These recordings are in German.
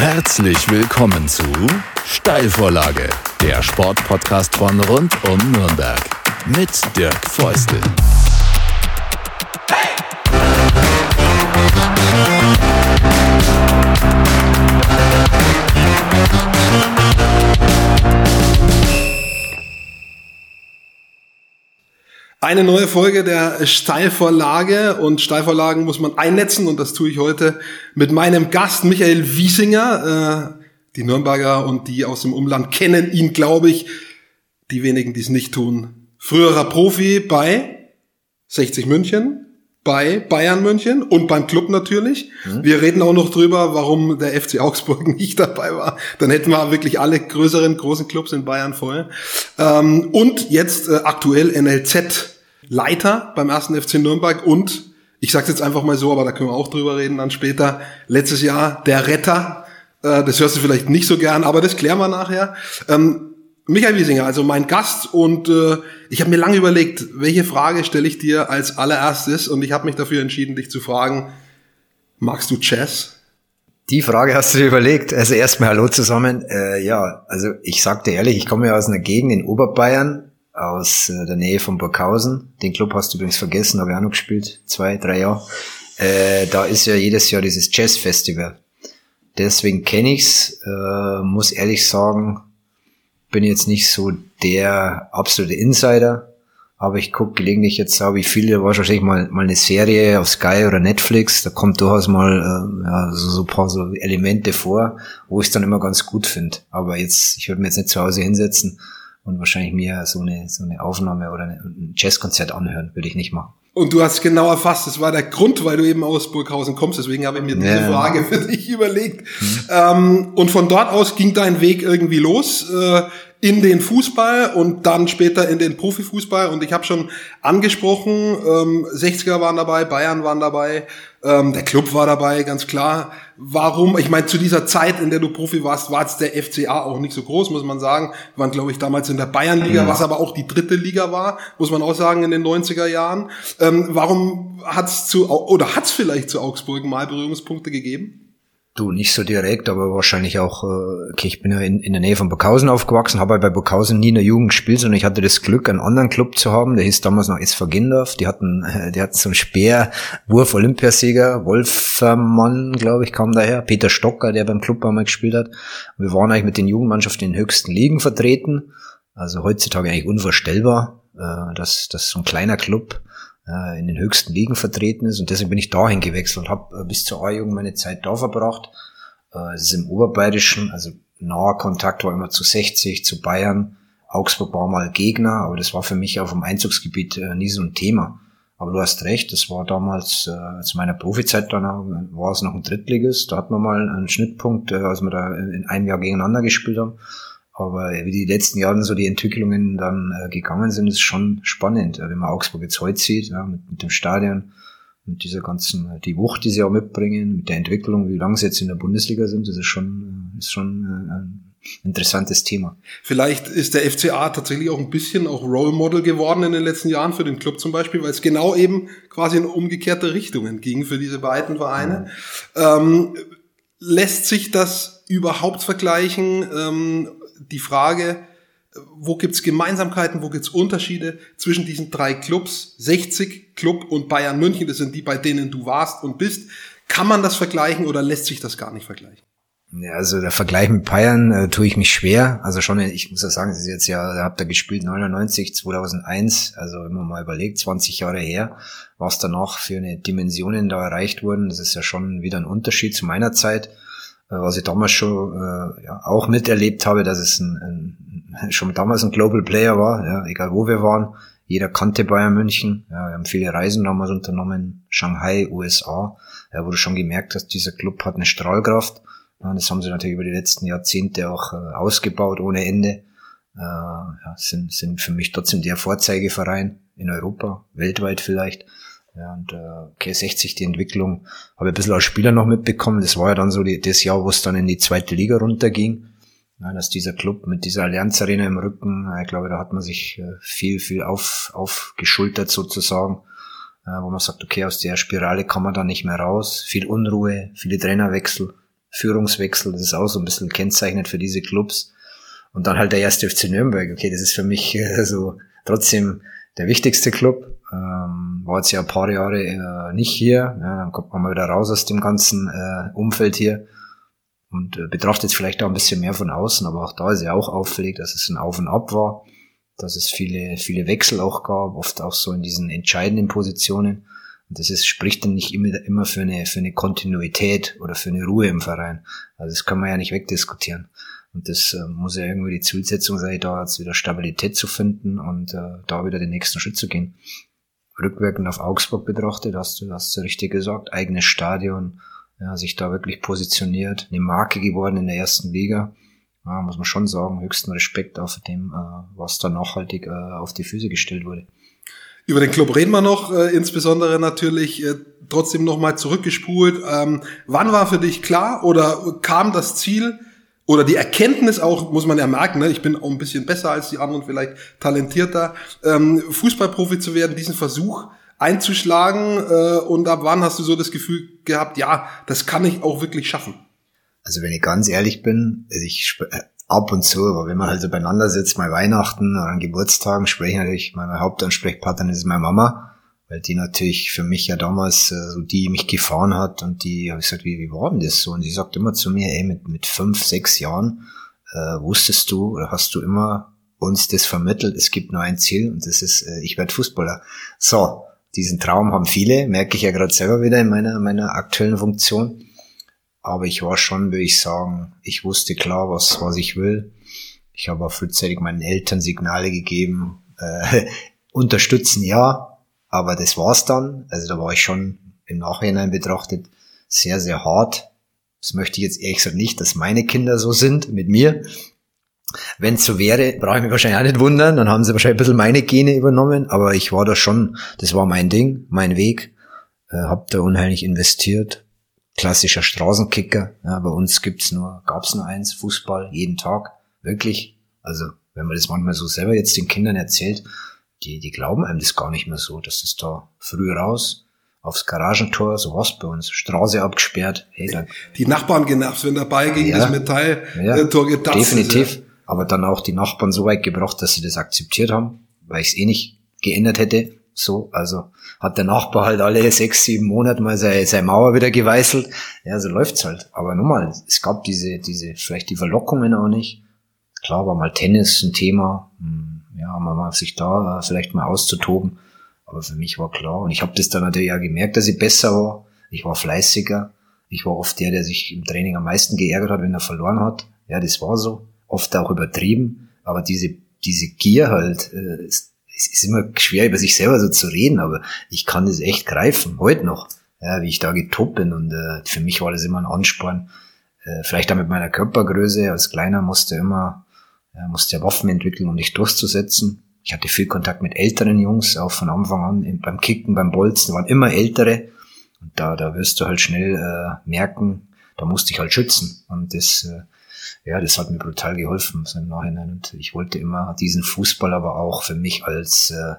Herzlich willkommen zu Steilvorlage, der Sportpodcast von rund um Nürnberg mit Dirk Feustel. Eine neue Folge der Steilvorlage und Steilvorlagen muss man einnetzen und das tue ich heute mit meinem Gast Michael Wiesinger. Äh, die Nürnberger und die aus dem Umland kennen ihn, glaube ich. Die wenigen, die es nicht tun. Früherer Profi bei 60 München, bei Bayern München und beim Club natürlich. Mhm. Wir reden auch noch drüber, warum der FC Augsburg nicht dabei war. Dann hätten wir wirklich alle größeren, großen Clubs in Bayern voll. Ähm, und jetzt äh, aktuell NLZ Leiter beim ersten FC Nürnberg und ich sage jetzt einfach mal so, aber da können wir auch drüber reden dann später. Letztes Jahr der Retter. Äh, das hörst du vielleicht nicht so gern, aber das klären wir nachher. Ähm, Michael Wiesinger, also mein Gast und äh, ich habe mir lange überlegt, welche Frage stelle ich dir als allererstes und ich habe mich dafür entschieden, dich zu fragen, magst du Jazz? Die Frage hast du dir überlegt. Also erstmal Hallo zusammen. Äh, ja, also ich sag dir ehrlich, ich komme ja aus einer Gegend in Oberbayern, aus äh, der Nähe von Burghausen. Den Club hast du übrigens vergessen, habe ich auch noch gespielt, zwei, drei Jahre. Äh, da ist ja jedes Jahr dieses Jazz-Festival. Deswegen kenne ich's. Äh, muss ehrlich sagen, bin jetzt nicht so der absolute Insider. Aber ich gucke gelegentlich jetzt auch, wie viele wahrscheinlich mal, mal eine Serie auf Sky oder Netflix, da kommt durchaus mal äh, ja, so, so ein paar so Elemente vor, wo ich es dann immer ganz gut finde. Aber jetzt, ich würde mir jetzt nicht zu Hause hinsetzen und wahrscheinlich mir so eine, so eine Aufnahme oder ein Jazzkonzert anhören, würde ich nicht machen. Und du hast genau erfasst, das war der Grund, weil du eben aus Burghausen kommst, deswegen habe ich mir diese ja. Frage für dich überlegt. Mhm. Ähm, und von dort aus ging dein Weg irgendwie los. Äh, in den Fußball und dann später in den Profifußball. Und ich habe schon angesprochen, ähm, 60er waren dabei, Bayern waren dabei, ähm, der Club war dabei, ganz klar. Warum? Ich meine, zu dieser Zeit, in der du Profi warst, war jetzt der FCA auch nicht so groß, muss man sagen. Wir waren, glaube ich, damals in der Bayernliga, ja. was aber auch die dritte Liga war, muss man auch sagen, in den 90er Jahren. Ähm, warum hat's zu, oder hat's vielleicht zu Augsburg mal Berührungspunkte gegeben? Du, nicht so direkt, aber wahrscheinlich auch, äh, okay, ich bin ja in, in der Nähe von Burghausen aufgewachsen, habe halt bei Burghausen nie in der Jugend gespielt, sondern ich hatte das Glück, einen anderen Club zu haben, der hieß damals noch SV Gindorf, die hatten, äh, die hatten so einen Speerwurf Olympiasieger, Wolfermann, glaube ich, kam daher, Peter Stocker, der beim Club einmal gespielt hat. Wir waren eigentlich mit den Jugendmannschaften in den höchsten Ligen vertreten, also heutzutage eigentlich unvorstellbar, äh, dass, dass so ein kleiner Club äh, in den höchsten Ligen vertreten ist. Und deswegen bin ich dahin gewechselt und habe äh, bis zur A-Jugend meine Zeit da verbracht. Äh, es ist im Oberbayerischen, also naher Kontakt war immer zu 60, zu Bayern. Augsburg war mal Gegner, aber das war für mich auf dem Einzugsgebiet äh, nie so ein Thema. Aber du hast recht, das war damals, äh, zu meiner Profizeit dann war es noch ein Drittligist. Da hatten wir mal einen Schnittpunkt, äh, als wir da in einem Jahr gegeneinander gespielt haben. Aber wie die letzten Jahre so die Entwicklungen dann äh, gegangen sind, ist schon spannend. Wenn man Augsburg jetzt heute sieht, ja, mit, mit dem Stadion, mit dieser ganzen, äh, die Wucht, die sie auch mitbringen, mit der Entwicklung, wie lange sie jetzt in der Bundesliga sind, das ist schon, äh, ist schon äh, ein interessantes Thema. Vielleicht ist der FCA tatsächlich auch ein bisschen auch Role Model geworden in den letzten Jahren für den Club zum Beispiel, weil es genau eben quasi in umgekehrte Richtungen ging für diese beiden Vereine. Mhm. Ähm, lässt sich das überhaupt vergleichen? Ähm, die Frage, wo gibt's Gemeinsamkeiten, wo gibt's Unterschiede zwischen diesen drei Clubs, 60 Club und Bayern München, das sind die, bei denen du warst und bist. Kann man das vergleichen oder lässt sich das gar nicht vergleichen? Ja, also der Vergleich mit Bayern äh, tue ich mich schwer. Also schon, ich muss ja sagen, es ist jetzt ja, da habt ihr gespielt 99, 2001, also man mal überlegt, 20 Jahre her, was danach für eine Dimensionen da erreicht wurden, das ist ja schon wieder ein Unterschied zu meiner Zeit. Äh, was ich damals schon äh, ja, auch miterlebt habe, dass es ein, ein, schon damals ein Global Player war, ja, egal wo wir waren. Jeder kannte Bayern München. Ja, wir haben viele Reisen damals unternommen, Shanghai, USA, ja, wo du schon gemerkt hast, dieser Club hat eine Strahlkraft. Ja, das haben sie natürlich über die letzten Jahrzehnte auch äh, ausgebaut ohne Ende. Äh, ja, sind, sind für mich trotzdem der Vorzeigeverein in Europa, weltweit vielleicht. Ja, und äh, okay, 60 die Entwicklung habe ich ein bisschen als Spieler noch mitbekommen. Das war ja dann so die, das Jahr, wo es dann in die zweite Liga runterging. Ja, dass dieser Club mit dieser Allianz Arena im Rücken, ich glaube, da hat man sich äh, viel, viel auf, aufgeschultert sozusagen, äh, wo man sagt, okay, aus der Spirale kann man da nicht mehr raus. Viel Unruhe, viele Trainerwechsel. Führungswechsel, das ist auch so ein bisschen kennzeichnend für diese Clubs. Und dann halt der erste FC Nürnberg. Okay, das ist für mich äh, so trotzdem der wichtigste Club. Ähm, war jetzt ja ein paar Jahre äh, nicht hier. Ja, dann kommt man mal wieder raus aus dem ganzen äh, Umfeld hier und äh, betrachtet vielleicht auch ein bisschen mehr von außen, aber auch da ist ja auch auffällig, dass es ein Auf und Ab war, dass es viele, viele Wechsel auch gab, oft auch so in diesen entscheidenden Positionen. Und das ist, spricht dann nicht immer, immer für eine, für eine Kontinuität oder für eine Ruhe im Verein. Also das kann man ja nicht wegdiskutieren. Und das äh, muss ja irgendwie die Zielsetzung sein, da jetzt wieder Stabilität zu finden und äh, da wieder den nächsten Schritt zu gehen. Rückwirkend auf Augsburg betrachtet, hast du, hast du richtig gesagt, eigenes Stadion, ja, sich da wirklich positioniert, eine Marke geworden in der ersten Liga. Ja, muss man schon sagen, höchsten Respekt für dem, äh, was da nachhaltig äh, auf die Füße gestellt wurde. Über den Club reden wir noch, äh, insbesondere natürlich äh, trotzdem nochmal zurückgespult. Ähm, wann war für dich klar oder kam das Ziel oder die Erkenntnis auch, muss man ja merken, ne, ich bin auch ein bisschen besser als die anderen, vielleicht talentierter, ähm, Fußballprofi zu werden, diesen Versuch einzuschlagen äh, und ab wann hast du so das Gefühl gehabt, ja, das kann ich auch wirklich schaffen? Also wenn ich ganz ehrlich bin, also ich äh, ab und zu, aber wenn man halt so beieinander sitzt, mal Weihnachten oder an Geburtstagen, spreche ich natürlich, meine Hauptansprechpartnerin ist meine Mama, weil die natürlich für mich ja damals äh, die mich gefahren hat und die habe ich gesagt, wie, wie war denn das so? Und sie sagt immer zu mir, ey, mit, mit fünf, sechs Jahren äh, wusstest du oder hast du immer uns das vermittelt, es gibt nur ein Ziel und das ist, äh, ich werde Fußballer. So, diesen Traum haben viele, merke ich ja gerade selber wieder in meiner, meiner aktuellen Funktion. Aber ich war schon, würde ich sagen, ich wusste klar, was, was ich will. Ich habe auch frühzeitig meinen Eltern Signale gegeben, äh, unterstützen ja, aber das war's dann. Also da war ich schon im Nachhinein betrachtet sehr, sehr hart. Das möchte ich jetzt ehrlich gesagt nicht, dass meine Kinder so sind mit mir. Wenn es so wäre, brauche ich mich wahrscheinlich auch nicht wundern, dann haben sie wahrscheinlich ein bisschen meine Gene übernommen, aber ich war da schon, das war mein Ding, mein Weg, äh, hab da unheimlich investiert. Klassischer Straßenkicker, ja, bei uns gibt's nur, gab's nur eins, Fußball, jeden Tag, wirklich. Also, wenn man das manchmal so selber jetzt den Kindern erzählt, die, die glauben einem das gar nicht mehr so, dass das da früh raus, aufs Garagentor, so was bei uns, Straße abgesperrt. Hey, dann, die Nachbarn genervt, wenn dabei gegen ja, das Metalltor ja, getatzt Definitiv. Ja aber dann auch die Nachbarn so weit gebracht, dass sie das akzeptiert haben, weil ich es eh nicht geändert hätte. So, also hat der Nachbar halt alle sechs, sieben Monate mal seine, seine Mauer wieder geweißelt. Ja, so läuft's halt. Aber nochmal, es gab diese, diese, vielleicht die Verlockungen auch nicht. Klar war mal Tennis ein Thema. Ja, man mal sich da vielleicht mal auszutoben. Aber für mich war klar. Und ich habe das dann natürlich auch gemerkt, dass ich besser war. Ich war fleißiger. Ich war oft der, der sich im Training am meisten geärgert hat, wenn er verloren hat. Ja, das war so oft auch übertrieben, aber diese, diese Gier halt, äh, ist immer schwer über sich selber so zu reden, aber ich kann das echt greifen, heute noch, ja, wie ich da getobt bin und äh, für mich war das immer ein Ansporn, äh, vielleicht auch mit meiner Körpergröße, als Kleiner musste immer, ja, musste Waffen entwickeln, um dich durchzusetzen. Ich hatte viel Kontakt mit älteren Jungs, auch von Anfang an, beim Kicken, beim Bolzen, waren immer ältere. Und da, da wirst du halt schnell äh, merken, da musste ich halt schützen. Und das äh, ja, das hat mir brutal geholfen so im Nachhinein. Und ich wollte immer diesen Fußball aber auch für mich als, äh,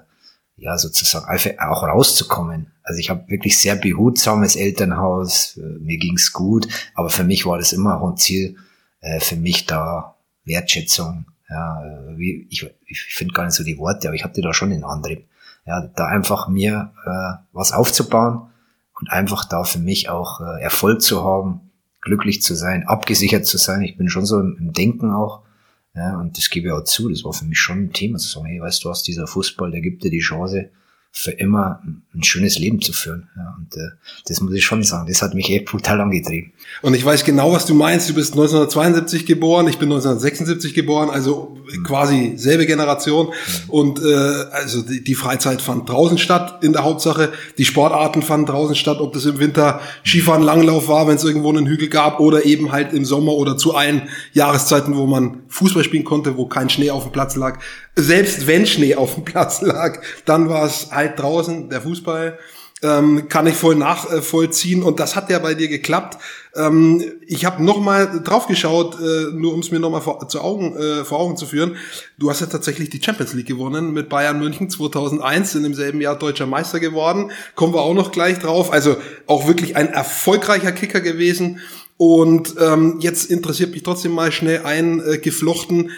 ja, sozusagen auch rauszukommen. Also ich habe wirklich sehr behutsames Elternhaus, äh, mir ging's gut, aber für mich war das immer auch ein Ziel, äh, für mich da Wertschätzung, ja, wie, ich, ich finde gar nicht so die Worte, aber ich hatte da schon den Antrieb, ja, da einfach mir äh, was aufzubauen und einfach da für mich auch äh, Erfolg zu haben, glücklich zu sein, abgesichert zu sein. Ich bin schon so im, im Denken auch. Ja, und das gebe ich auch zu. Das war für mich schon ein Thema zu sagen, hey, weißt du was, dieser Fußball, der gibt dir die Chance, für immer ein schönes Leben zu führen. Ja, und äh, das muss ich schon sagen, das hat mich echt brutal angetrieben. Und ich weiß genau, was du meinst. Du bist 1972 geboren, ich bin 1976 geboren, also mhm. quasi selbe Generation. Mhm. Und äh, also die, die Freizeit fand draußen statt in der Hauptsache. Die Sportarten fanden draußen statt, ob das im Winter Skifahren, Langlauf war, wenn es irgendwo einen Hügel gab, oder eben halt im Sommer oder zu allen Jahreszeiten, wo man Fußball spielen konnte, wo kein Schnee auf dem Platz lag selbst wenn Schnee auf dem Platz lag, dann war es halt draußen, der Fußball. Ähm, kann ich voll nachvollziehen und das hat ja bei dir geklappt. Ähm, ich habe noch mal drauf geschaut, äh, nur um es mir noch mal vor, zu Augen, äh, vor Augen zu führen. Du hast ja tatsächlich die Champions League gewonnen mit Bayern München 2001, in demselben Jahr deutscher Meister geworden. Kommen wir auch noch gleich drauf. Also auch wirklich ein erfolgreicher Kicker gewesen. Und ähm, jetzt interessiert mich trotzdem mal schnell eingeflochten. Äh,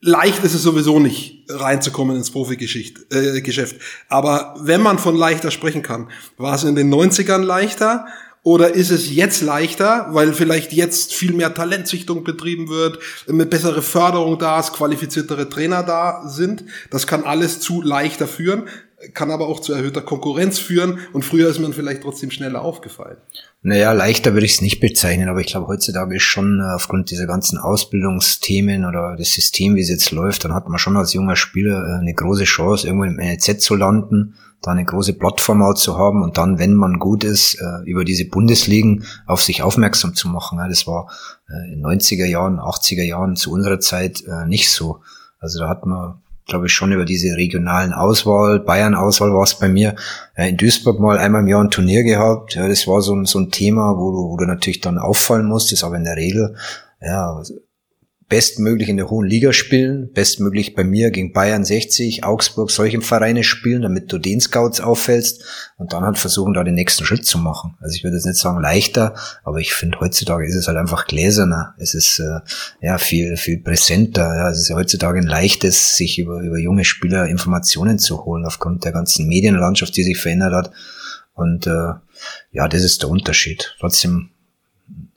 leicht ist es sowieso nicht, reinzukommen ins Profi-Geschäft. Äh, Geschäft. Aber wenn man von leichter sprechen kann, war es in den 90ern leichter oder ist es jetzt leichter, weil vielleicht jetzt viel mehr Talentsichtung betrieben wird, eine bessere Förderung da ist, qualifiziertere Trainer da sind? Das kann alles zu leichter führen, kann aber auch zu erhöhter Konkurrenz führen und früher ist man vielleicht trotzdem schneller aufgefallen. Naja, leichter würde ich es nicht bezeichnen, aber ich glaube, heutzutage ist schon äh, aufgrund dieser ganzen Ausbildungsthemen oder das System, wie es jetzt läuft, dann hat man schon als junger Spieler äh, eine große Chance, irgendwo im NEZ zu landen da eine große Plattform auch zu haben und dann, wenn man gut ist, äh, über diese Bundesligen auf sich aufmerksam zu machen. Das war in 90er Jahren, 80er Jahren zu unserer Zeit nicht so. Also da hat man, glaube ich, schon über diese regionalen Auswahl, Bayern-Auswahl war es bei mir, in Duisburg mal einmal im Jahr ein Turnier gehabt. Ja, das war so ein, so ein Thema, wo du, wo du natürlich dann auffallen musstest, aber in der Regel, ja, bestmöglich in der hohen Liga spielen, bestmöglich bei mir gegen Bayern 60, Augsburg, solche Vereine spielen, damit du den Scouts auffällst und dann halt versuchen, da den nächsten Schritt zu machen. Also ich würde jetzt nicht sagen leichter, aber ich finde heutzutage ist es halt einfach gläserner. Es ist äh, ja viel, viel präsenter. Ja. Es ist ja heutzutage ein leichtes, sich über, über junge Spieler Informationen zu holen, aufgrund der ganzen Medienlandschaft, die sich verändert hat. Und äh, ja, das ist der Unterschied. Trotzdem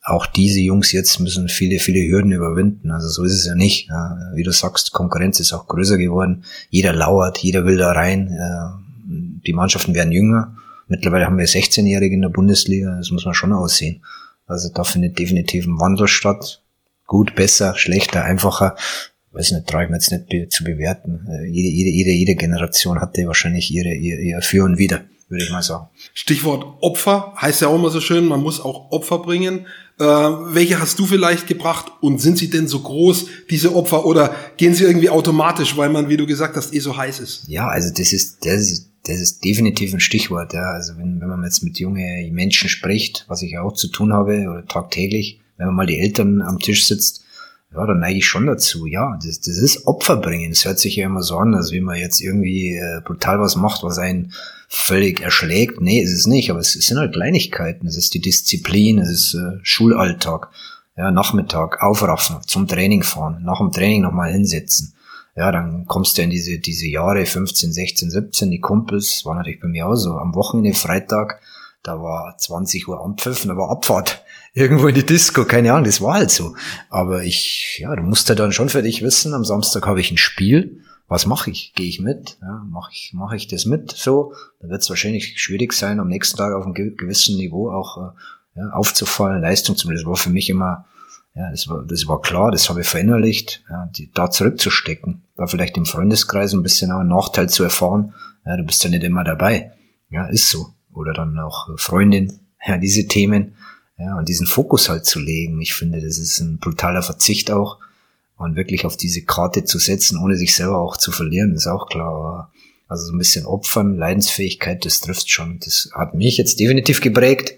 auch diese Jungs jetzt müssen viele, viele Hürden überwinden. Also so ist es ja nicht. Ja. Wie du sagst, Konkurrenz ist auch größer geworden. Jeder lauert, jeder will da rein. Die Mannschaften werden jünger. Mittlerweile haben wir 16-Jährige in der Bundesliga. Das muss man schon aussehen. Also da findet definitiv ein Wandel statt. Gut, besser, schlechter, einfacher. Weiß nicht, traue ich mir jetzt nicht zu bewerten. Äh, jede, jede, jede, jede Generation hatte wahrscheinlich ihre, ihr, ihr Für und Wider, würde ich mal sagen. Stichwort Opfer heißt ja auch immer so schön, man muss auch Opfer bringen. Äh, welche hast du vielleicht gebracht und sind sie denn so groß, diese Opfer, oder gehen sie irgendwie automatisch, weil man, wie du gesagt hast, eh so heiß ist? Ja, also das ist, das ist, das ist definitiv ein Stichwort. Ja. Also wenn, wenn man jetzt mit jungen Menschen spricht, was ich auch zu tun habe, oder tagtäglich, wenn man mal die Eltern am Tisch sitzt, ja, dann neige ich schon dazu. Ja, das, das ist Opfer bringen. Es hört sich ja immer so an, als wie man jetzt irgendwie äh, brutal was macht, was einen völlig erschlägt. Nee, ist es nicht, aber es, es sind halt Kleinigkeiten. Es ist die Disziplin, es ist äh, Schulalltag. Ja, Nachmittag aufraffen, zum Training fahren, nach dem Training nochmal hinsetzen. Ja, dann kommst du in diese, diese Jahre 15, 16, 17, die Kumpels, war natürlich bei mir auch so. Am Wochenende, Freitag, da war 20 Uhr Ampfiffen, da war Abfahrt. Irgendwo in die Disco, keine Ahnung, das war halt so. Aber ich, ja, du musst ja dann schon für dich wissen, am Samstag habe ich ein Spiel was mache ich? Gehe ich mit? Ja, mache ich, mach ich das mit? So, dann wird es wahrscheinlich schwierig sein, am nächsten Tag auf einem gewissen Niveau auch äh, ja, aufzufallen, Leistung zu Das war für mich immer, ja, das war, das war klar, das habe ich verinnerlicht, ja, die, da zurückzustecken, da vielleicht im Freundeskreis ein bisschen auch einen Nachteil zu erfahren, ja, du bist ja nicht immer dabei. Ja, ist so. Oder dann auch Freundin, ja, diese Themen, ja, und diesen Fokus halt zu legen. Ich finde, das ist ein brutaler Verzicht auch und wirklich auf diese Karte zu setzen, ohne sich selber auch zu verlieren, ist auch klar. Also so ein bisschen Opfern, Leidensfähigkeit, das trifft schon. Das hat mich jetzt definitiv geprägt.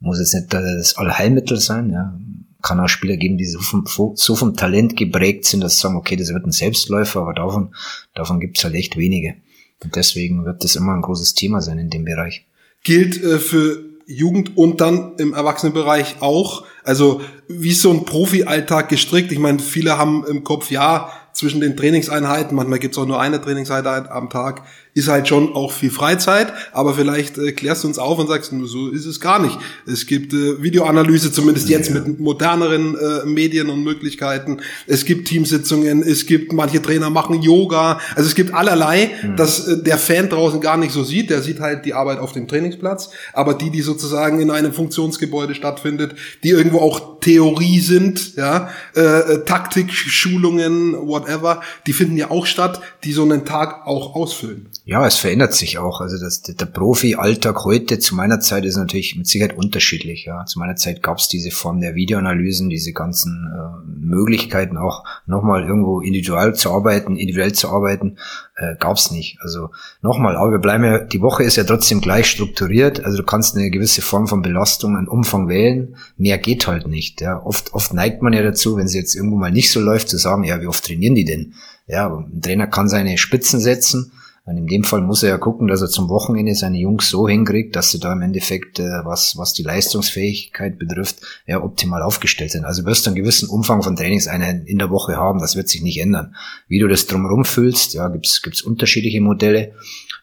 Muss jetzt nicht das Allheilmittel sein, ja. Kann auch Spieler geben, die so vom, so vom Talent geprägt sind, dass sie sagen, okay, das wird ein Selbstläufer, aber davon, davon gibt's halt echt wenige. Und deswegen wird das immer ein großes Thema sein in dem Bereich. Gilt äh, für Jugend und dann im Erwachsenenbereich auch. Also wie ist so ein Profi-Alltag gestrickt? Ich meine, viele haben im Kopf, ja, zwischen den Trainingseinheiten, manchmal gibt's auch nur eine Trainingseinheit am Tag, ist halt schon auch viel Freizeit, aber vielleicht äh, klärst du uns auf und sagst, so ist es gar nicht. Es gibt äh, Videoanalyse, zumindest jetzt ja. mit moderneren äh, Medien und Möglichkeiten. Es gibt Teamsitzungen, es gibt, manche Trainer machen Yoga, also es gibt allerlei, mhm. dass äh, der Fan draußen gar nicht so sieht, der sieht halt die Arbeit auf dem Trainingsplatz, aber die, die sozusagen in einem Funktionsgebäude stattfindet, die irgendwo auch Theorie sind, ja, äh, äh Taktik, Schulungen, whatever, die finden ja auch statt, die so einen Tag auch ausfüllen. Ja, es verändert sich auch. Also das, der Profi-Alltag heute zu meiner Zeit ist natürlich mit Sicherheit unterschiedlich. Ja. Zu meiner Zeit gab es diese Form der Videoanalysen, diese ganzen äh, Möglichkeiten auch nochmal irgendwo individuell zu arbeiten, individuell zu arbeiten, äh, gab es nicht. Also nochmal, aber wir bleiben ja, die Woche ist ja trotzdem gleich strukturiert. Also du kannst eine gewisse Form von Belastung, einen Umfang wählen. Mehr geht halt nicht. Ja. Oft, oft neigt man ja dazu, wenn es jetzt irgendwo mal nicht so läuft, zu sagen, ja, wie oft trainieren die denn? Ja, ein Trainer kann seine Spitzen setzen Und in dem Fall muss er ja gucken, dass er zum Wochenende seine Jungs so hinkriegt, dass sie da im Endeffekt, äh, was, was die Leistungsfähigkeit betrifft, ja, optimal aufgestellt sind. Also wirst du einen gewissen Umfang von Trainingseinheiten in der Woche haben, das wird sich nicht ändern. Wie du das drumherum fühlst, ja, gibt's gibt's unterschiedliche Modelle.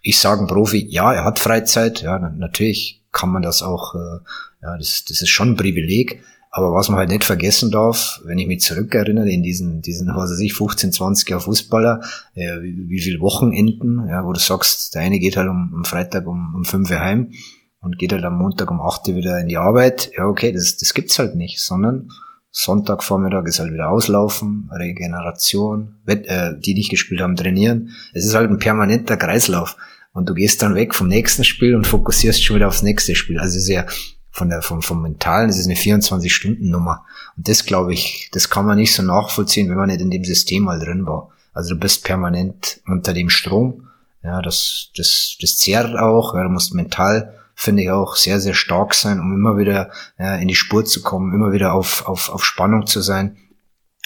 Ich sage ein Profi, ja, er hat Freizeit, ja, natürlich kann man das auch, äh, ja, das, das ist schon ein Privileg. Aber was man halt nicht vergessen darf, wenn ich mich zurückerinnere in diesen, diesen, was weiß ich, 15, 20 Jahre Fußballer, äh, wie, wie viel Wochenenden, ja, wo du sagst, der eine geht halt um, am Freitag um, um 5 Uhr heim und geht halt am Montag um 8 Uhr wieder in die Arbeit. Ja, okay, das, das gibt's halt nicht, sondern Sonntagvormittag ist halt wieder auslaufen, Regeneration, Wett, äh, die nicht gespielt haben, trainieren. Es ist halt ein permanenter Kreislauf. Und du gehst dann weg vom nächsten Spiel und fokussierst schon wieder aufs nächste Spiel. Also sehr, von der, vom, vom Mentalen, das ist eine 24-Stunden-Nummer. Und das glaube ich, das kann man nicht so nachvollziehen, wenn man nicht in dem System mal drin war. Also du bist permanent unter dem Strom. Ja, das, das, das zehrt auch. Ja, du musst mental, finde ich auch, sehr, sehr stark sein, um immer wieder ja, in die Spur zu kommen, immer wieder auf, auf, auf Spannung zu sein.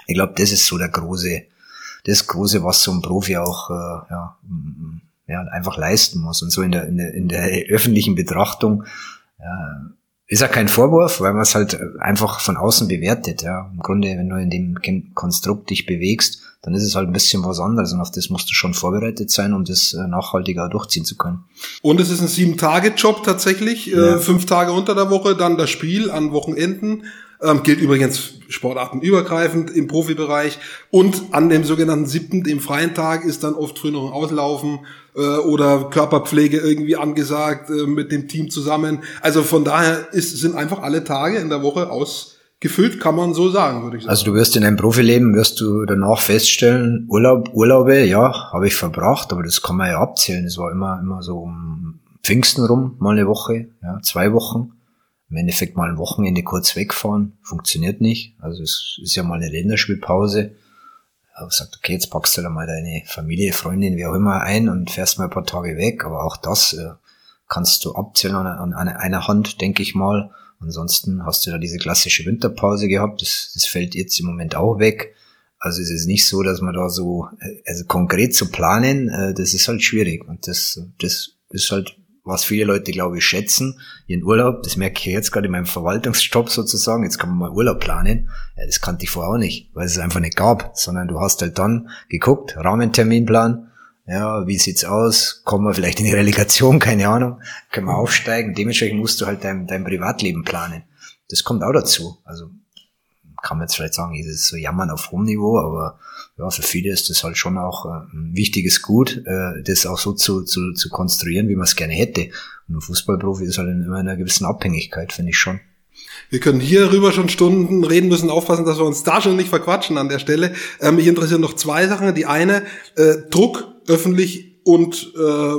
Ich glaube, das ist so der große, das große, was so ein Profi auch, äh, ja, ja, einfach leisten muss. Und so in der, in der, in der öffentlichen Betrachtung, ja, ist ja kein Vorwurf, weil man es halt einfach von außen bewertet. Ja. Im Grunde, wenn du in dem Konstrukt dich bewegst, dann ist es halt ein bisschen was anderes und auf das musst du schon vorbereitet sein, um das äh, nachhaltiger durchziehen zu können. Und es ist ein Sieben-Tage-Job tatsächlich, äh, ja. äh, fünf Tage unter der Woche, dann das Spiel an Wochenenden. Ähm, gilt übrigens sportartenübergreifend im Profibereich. Und an dem sogenannten siebten, dem freien Tag, ist dann oft früh noch ein Auslaufen äh, oder Körperpflege irgendwie angesagt äh, mit dem Team zusammen. Also von daher ist, sind einfach alle Tage in der Woche ausgefüllt, kann man so sagen, würde ich sagen. Also du wirst in deinem Profileben, wirst du danach feststellen, Urlaub, Urlaube, ja, habe ich verbracht, aber das kann man ja abzählen. Es war immer, immer so um Pfingsten rum, mal eine Woche, ja, zwei Wochen im Endeffekt mal ein Wochenende kurz wegfahren, funktioniert nicht. Also es ist ja mal eine Länderspielpause. Aber sagt, okay, jetzt packst du da mal deine Familie, Freundin, wie auch immer ein und fährst mal ein paar Tage weg. Aber auch das äh, kannst du abzählen an, an einer Hand, denke ich mal. Ansonsten hast du da diese klassische Winterpause gehabt. Das, das fällt jetzt im Moment auch weg. Also es ist nicht so, dass man da so, äh, also konkret zu planen, äh, das ist halt schwierig. Und das, das ist halt was viele Leute, glaube ich, schätzen, ihren Urlaub, das merke ich jetzt gerade in meinem Verwaltungsjob sozusagen, jetzt kann man mal Urlaub planen, ja, das kannte ich vorher auch nicht, weil es einfach nicht gab, sondern du hast halt dann geguckt, Rahmenterminplan, ja, wie sieht's aus, kommen wir vielleicht in die Relegation, keine Ahnung, können wir aufsteigen, dementsprechend musst du halt dein, dein Privatleben planen. Das kommt auch dazu, also kann man jetzt vielleicht sagen, es ist so Jammern auf hohem Niveau, aber ja, für viele ist das halt schon auch äh, ein wichtiges Gut, äh, das auch so zu, zu, zu konstruieren, wie man es gerne hätte. Und ein Fußballprofi ist halt immer in einer gewissen Abhängigkeit, finde ich schon. Wir können hier rüber schon Stunden reden, müssen aufpassen, dass wir uns da schon nicht verquatschen an der Stelle. Ähm, mich interessieren noch zwei Sachen. Die eine, äh, Druck öffentlich und äh,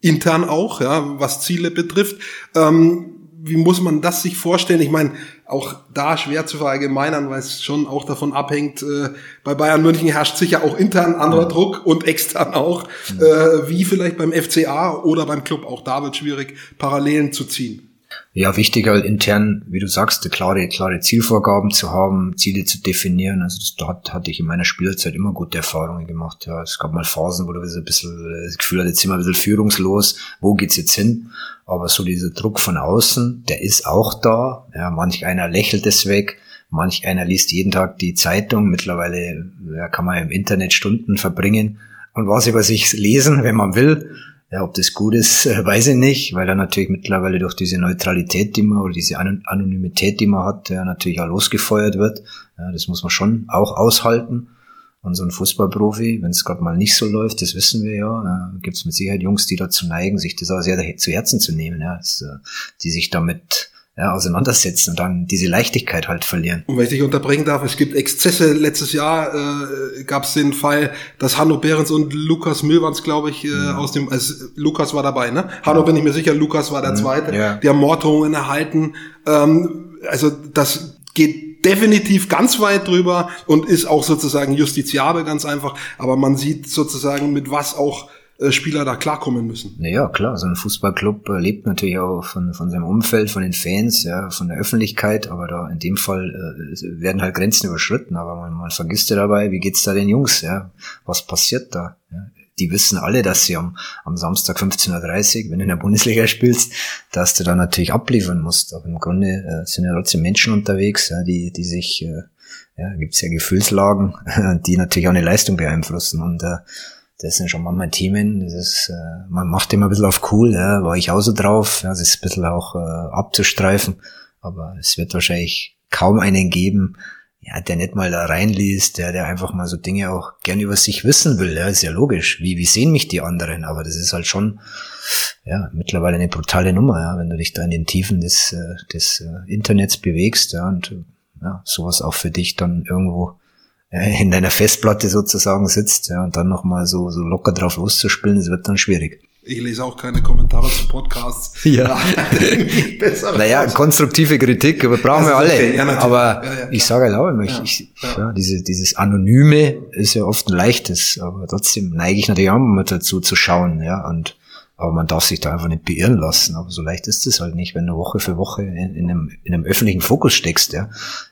intern auch, ja, was Ziele betrifft. Ähm, wie muss man das sich vorstellen? Ich meine, auch da schwer zu verallgemeinern, weil es schon auch davon abhängt, äh, bei Bayern München herrscht sicher auch intern anderer Druck und extern auch, äh, wie vielleicht beim FCA oder beim Club. Auch da wird schwierig, Parallelen zu ziehen. Ja, wichtig halt intern, wie du sagst, klare, klare Zielvorgaben zu haben, Ziele zu definieren. Also das, dort hatte ich in meiner Spielzeit immer gute Erfahrungen gemacht. Ja, es gab mal Phasen, wo du ein bisschen das Gefühl hatte, jetzt sind wir ein bisschen führungslos. Wo geht's jetzt hin? Aber so dieser Druck von außen, der ist auch da. Ja, manch einer lächelt es weg. Manch einer liest jeden Tag die Zeitung. Mittlerweile ja, kann man im Internet Stunden verbringen und was über sich lesen, wenn man will. Ja, ob das gut ist, weiß ich nicht, weil er natürlich mittlerweile durch diese Neutralität, die man oder diese Anonymität, die man hat, ja, natürlich auch losgefeuert wird. Ja, das muss man schon auch aushalten. Und so ein Fußballprofi, wenn es gerade mal nicht so läuft, das wissen wir ja, äh, gibt es mit Sicherheit Jungs, die dazu neigen, sich das auch sehr zu Herzen zu nehmen, ja, das, äh, die sich damit ja, auseinandersetzen und dann diese Leichtigkeit halt verlieren. Und wenn ich dich unterbrechen darf, es gibt Exzesse. Letztes Jahr äh, gab es den Fall, dass Hanno Behrens und Lukas Milwans, glaube ich, äh, mhm. aus dem, also Lukas war dabei, ne? Hanno ja. bin ich mir sicher, Lukas war der mhm. Zweite. Ja. Die haben Morddrohungen erhalten. Ähm, also das geht definitiv ganz weit drüber und ist auch sozusagen justiziabel ganz einfach. Aber man sieht sozusagen, mit was auch Spieler da klarkommen müssen. Naja, klar, so ein Fußballclub äh, lebt natürlich auch von, von seinem Umfeld, von den Fans, ja, von der Öffentlichkeit, aber da in dem Fall äh, werden halt Grenzen überschritten, aber man, man vergisst ja dabei, wie geht's da den Jungs, ja, was passiert da? Ja? die wissen alle, dass sie am, am Samstag 15.30 Uhr, wenn du in der Bundesliga spielst, dass du da natürlich abliefern musst. Aber im Grunde äh, sind ja trotzdem Menschen unterwegs, ja, die, die sich, äh, ja, gibt's ja Gefühlslagen, die natürlich auch eine Leistung beeinflussen. Und äh, das sind schon manchmal Themen, das ist, äh, man macht immer ein bisschen auf cool, ja, war ich auch so drauf, ja, das ist ein bisschen auch äh, abzustreifen, aber es wird wahrscheinlich kaum einen geben, ja, der nicht mal da reinliest, der, der einfach mal so Dinge auch gern über sich wissen will. Ja, ist ja logisch. Wie, wie sehen mich die anderen? Aber das ist halt schon, ja, mittlerweile eine brutale Nummer, ja, wenn du dich da in den Tiefen des, äh, des äh, Internets bewegst, ja, und ja, sowas auch für dich dann irgendwo in deiner Festplatte sozusagen sitzt, ja, und dann nochmal so, so locker drauf loszuspielen, das wird dann schwierig. Ich lese auch keine Kommentare zu Podcasts. Ja. naja, konstruktive Kritik, aber brauchen wir alle. Okay. Ja, aber ja, ja, ich sage halt auch immer, ich, ich, ja. diese, dieses Anonyme ist ja oft ein leichtes, aber trotzdem neige ich natürlich auch immer dazu zu schauen, ja, und aber man darf sich da einfach nicht beirren lassen. Aber so leicht ist es halt nicht, wenn du Woche für Woche in, in, einem, in einem öffentlichen Fokus steckst. Ja.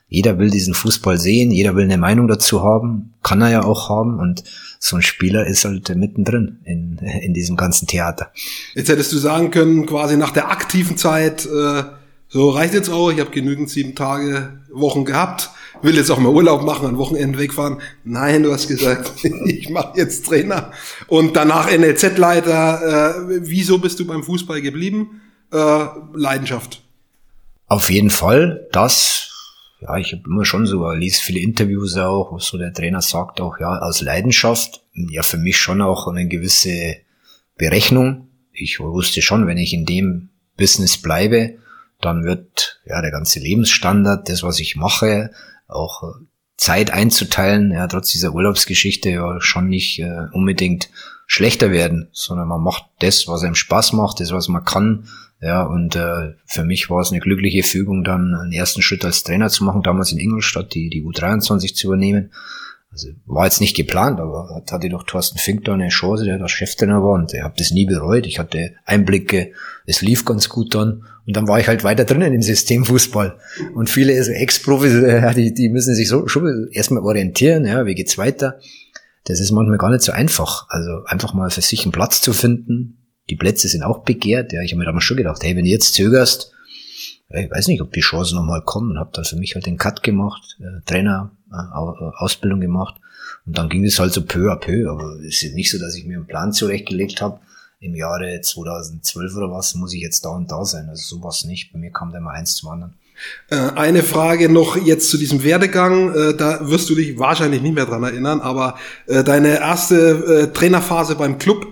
Jeder will diesen Fußball sehen, jeder will eine Meinung dazu haben, kann er ja auch haben. Und so ein Spieler ist halt mittendrin in, in diesem ganzen Theater. Jetzt hättest du sagen können, quasi nach der aktiven Zeit, äh, so reicht jetzt auch, ich habe genügend sieben Tage, Wochen gehabt will jetzt auch mal Urlaub machen, an Wochenende wegfahren. Nein, du hast gesagt, ich mache jetzt Trainer und danach NLZ-Leiter. Äh, wieso bist du beim Fußball geblieben? Äh, Leidenschaft. Auf jeden Fall, das, ja, ich habe immer schon so, liest viele Interviews auch, wo so der Trainer sagt auch, ja, aus Leidenschaft, ja, für mich schon auch eine gewisse Berechnung. Ich wusste schon, wenn ich in dem Business bleibe, dann wird ja der ganze Lebensstandard, das, was ich mache, auch äh, Zeit einzuteilen, ja, trotz dieser Urlaubsgeschichte ja schon nicht äh, unbedingt schlechter werden, sondern man macht das, was einem Spaß macht, das, was man kann. Ja, und äh, für mich war es eine glückliche Fügung, dann einen ersten Schritt als Trainer zu machen, damals in Ingolstadt die, die U23 zu übernehmen. Also war jetzt nicht geplant, aber hatte doch Thorsten Fink da eine Chance, der da Cheftrainer war und ich habe das nie bereut. Ich hatte Einblicke, es lief ganz gut dann und dann war ich halt weiter drinnen im System Fußball. Und viele Ex-Profis, äh, die, die müssen sich so schon erstmal orientieren, ja, wie geht's weiter. Das ist manchmal gar nicht so einfach. Also einfach mal für sich einen Platz zu finden. Die Plätze sind auch begehrt. Ja, ich habe mir damals schon gedacht, hey, wenn du jetzt zögerst, ich weiß nicht, ob die Chancen nochmal kommen. Habe dann für mich halt den Cut gemacht, äh, Trainer, Ausbildung gemacht. Und dann ging es halt so peu à peu. Aber es ist nicht so, dass ich mir einen Plan zurechtgelegt habe. Im Jahre 2012 oder was muss ich jetzt da und da sein. Also sowas nicht. Bei mir kam da immer eins zum anderen. Äh, eine Frage noch jetzt zu diesem Werdegang. Äh, da wirst du dich wahrscheinlich nicht mehr dran erinnern, aber deine erste Trainerphase beim Club,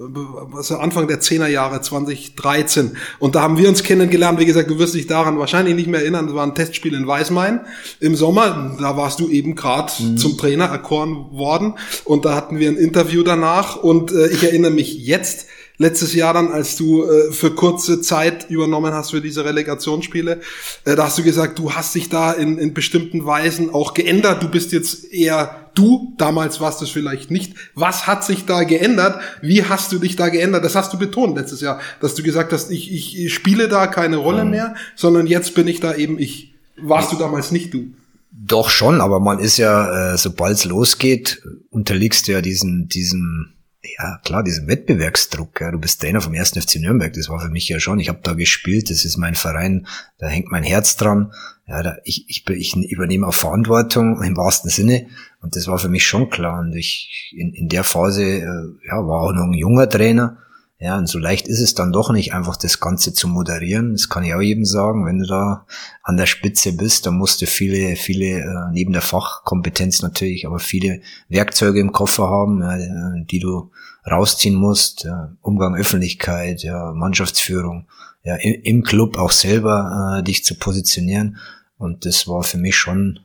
was Anfang der 10er Jahre 2013. Und da haben wir uns kennengelernt. Wie gesagt, du wirst dich daran wahrscheinlich nicht mehr erinnern. Das war ein Testspiel in Weißmain im Sommer. Da warst du eben gerade mhm. zum Trainer erkoren worden. Und da hatten wir ein Interview danach. Und äh, ich erinnere mich jetzt, letztes Jahr dann, als du äh, für kurze Zeit übernommen hast für diese Relegationsspiele, äh, da hast du gesagt, du hast dich da in, in bestimmten Weisen auch geändert. Du bist jetzt eher du, damals warst es vielleicht nicht. Was hat sich da geändert? Wie hast du dich da geändert? Das hast du betont letztes Jahr, dass du gesagt hast, ich, ich, ich spiele da keine Rolle mhm. mehr, sondern jetzt bin ich da eben ich. Warst du damals nicht du? Doch schon, aber man ist ja, äh, sobald es losgeht, unterliegst du ja diesen, diesem ja, klar, diesen Wettbewerbsdruck. Ja. Du bist Trainer vom 1. FC Nürnberg, das war für mich ja schon. Ich habe da gespielt, das ist mein Verein, da hängt mein Herz dran. Ja, da, ich, ich, ich übernehme auch Verantwortung im wahrsten Sinne und das war für mich schon klar. Und ich in, in der Phase äh, ja, war auch noch ein junger Trainer ja, und so leicht ist es dann doch nicht, einfach das Ganze zu moderieren. Das kann ich auch jedem sagen. Wenn du da an der Spitze bist, dann musst du viele, viele, äh, neben der Fachkompetenz natürlich, aber viele Werkzeuge im Koffer haben, äh, die du rausziehen musst. Ja, Umgang Öffentlichkeit, ja, Mannschaftsführung, ja, im, im Club auch selber äh, dich zu positionieren. Und das war für mich schon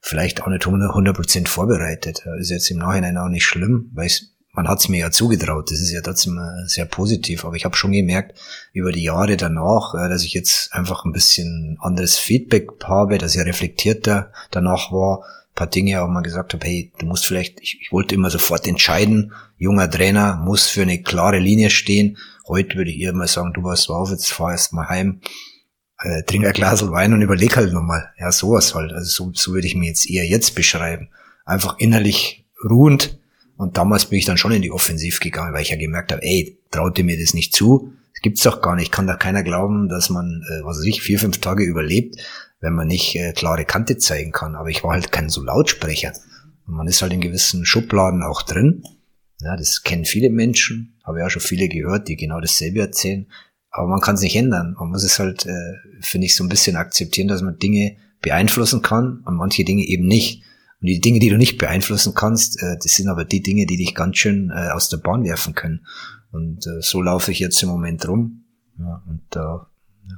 vielleicht auch nicht 100 Prozent vorbereitet. Ist jetzt im Nachhinein auch nicht schlimm, weil ich man hat es mir ja zugetraut. Das ist ja trotzdem äh, sehr positiv. Aber ich habe schon gemerkt über die Jahre danach, äh, dass ich jetzt einfach ein bisschen anderes Feedback habe, dass ich reflektierter danach war. Ein paar Dinge auch mal gesagt habe, hey, du musst vielleicht, ich, ich wollte immer sofort entscheiden, junger Trainer muss für eine klare Linie stehen. Heute würde ich eher mal sagen, du warst auf, jetzt fahr erst mal heim, äh, trink ein Glas Wein und überleg halt nochmal. Ja, sowas halt. Also so, so würde ich mir jetzt eher jetzt beschreiben. Einfach innerlich ruhend Und damals bin ich dann schon in die Offensiv gegangen, weil ich ja gemerkt habe, ey, traute mir das nicht zu. Das gibt's doch gar nicht. Kann doch keiner glauben, dass man, äh, was weiß ich, vier, fünf Tage überlebt, wenn man nicht äh, klare Kante zeigen kann. Aber ich war halt kein so Lautsprecher. Und man ist halt in gewissen Schubladen auch drin. Ja, das kennen viele Menschen, habe ja auch schon viele gehört, die genau dasselbe erzählen. Aber man kann es nicht ändern. Man muss es halt, äh, finde ich, so ein bisschen akzeptieren, dass man Dinge beeinflussen kann und manche Dinge eben nicht. Und die Dinge, die du nicht beeinflussen kannst, äh, das sind aber die Dinge, die dich ganz schön äh, aus der Bahn werfen können. Und äh, so laufe ich jetzt im Moment rum. Ja, und da äh,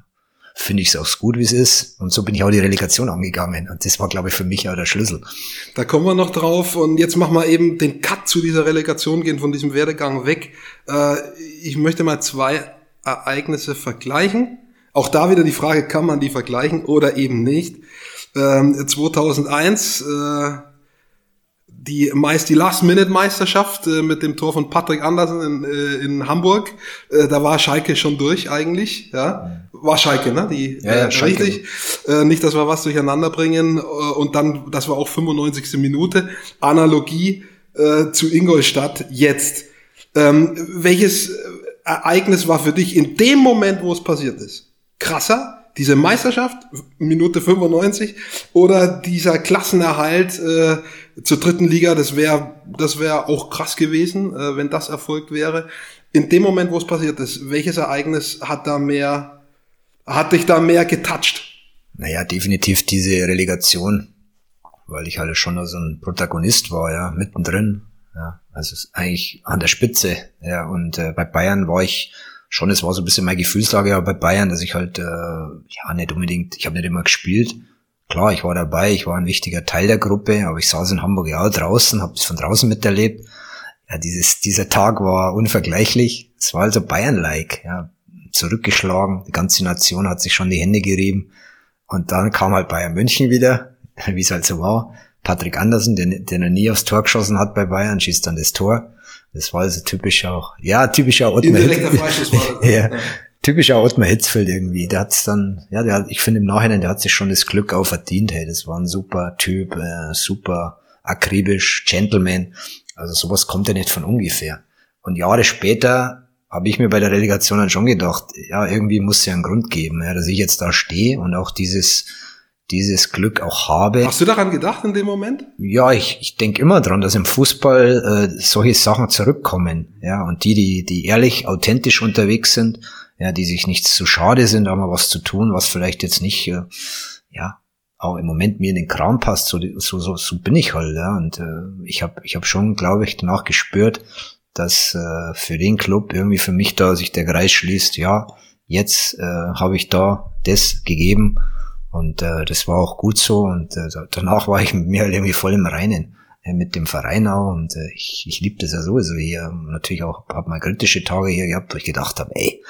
finde ich es auch gut, wie es ist. Und so bin ich auch die Relegation angegangen. Und das war, glaube ich, für mich auch der Schlüssel. Da kommen wir noch drauf. Und jetzt machen wir eben den Cut zu dieser Relegation, gehen von diesem Werdegang weg. Äh, ich möchte mal zwei Ereignisse vergleichen. Auch da wieder die Frage, kann man die vergleichen oder eben nicht? Ähm, 2001 äh, die meist die Last-Minute-Meisterschaft äh, mit dem Tor von Patrick Andersen in, äh, in Hamburg. Äh, da war Schalke schon durch eigentlich. Ja, war Schalke, ne? Die ja, ja, äh, richtig. Äh, nicht, dass wir was durcheinander bringen. Äh, und dann, das war auch 95. Minute. Analogie äh, zu Ingolstadt jetzt. Ähm, welches Ereignis war für dich in dem Moment, wo es passiert ist? Krasser? diese Meisterschaft, Minute 95, oder dieser Klassenerhalt äh, zur dritten Liga, das wäre das wäre auch krass gewesen, äh, wenn das erfolgt wäre. In dem Moment, wo es passiert ist, welches Ereignis hat da mehr, hat dich da mehr getoucht? Naja, definitiv diese Relegation, weil ich halt schon so ein Protagonist war, ja, mittendrin. Ja, also eigentlich an der Spitze. Ja, und äh, bei Bayern war ich schon, es war so ein bisschen meine Gefühlslage bei Bayern, dass ich halt, äh, ja, nicht unbedingt, ich habe nicht immer gespielt. Klar, ich war dabei, ich war ein wichtiger Teil der Gruppe, aber ich saß in Hamburg ja auch draußen, habe es von draußen miterlebt. Ja, dieses, dieser Tag war unvergleichlich. Es war also Bayern-like, ja, zurückgeschlagen. Die ganze Nation hat sich schon die Hände gerieben. Und dann kam halt Bayern München wieder, wie es halt so war. Patrick Andersen, der, der noch nie aufs Tor geschossen hat bei Bayern, schießt dann das Tor. Das war also typisch auch, ja, typisch auch Ottmar Hitzfeld. ja, typisch auch Ottmar Hitzfeld irgendwie. Der hat's dann, ja, der hat, ich finde im Nachhinein, der hat sich schon das Glück auch verdient. Hey, das war ein super Typ, äh, super akribisch, Gentleman. Also sowas kommt ja nicht von ungefähr. Und Jahre später habe ich mir bei der Relegation dann schon gedacht, ja, irgendwie muss es ja einen Grund geben, ja, dass ich jetzt da stehe und auch dieses dieses Glück auch habe. Hast du daran gedacht in dem Moment? Ja, ich, ich denke immer dran, dass im Fußball äh, solche Sachen zurückkommen. Ja, und die, die, die ehrlich, authentisch unterwegs sind, ja, die sich nicht zu schade sind, mal was zu tun, was vielleicht jetzt nicht, äh, ja, auch im Moment mir in den Kram passt, so, so, so, so bin ich halt, ja. Und äh, ich habe ich hab schon, glaube ich, danach gespürt, dass äh, für den Club irgendwie für mich da sich der Kreis schließt, ja, jetzt äh, habe ich da das gegeben und äh, das war auch gut so. Und äh, danach war ich mir halt irgendwie voll im Reinen äh, mit dem Verein auch. Und äh, ich, ich liebe das ja sowieso hier. Natürlich auch, habe mal kritische Tage hier gehabt, wo ich gedacht habe, ey,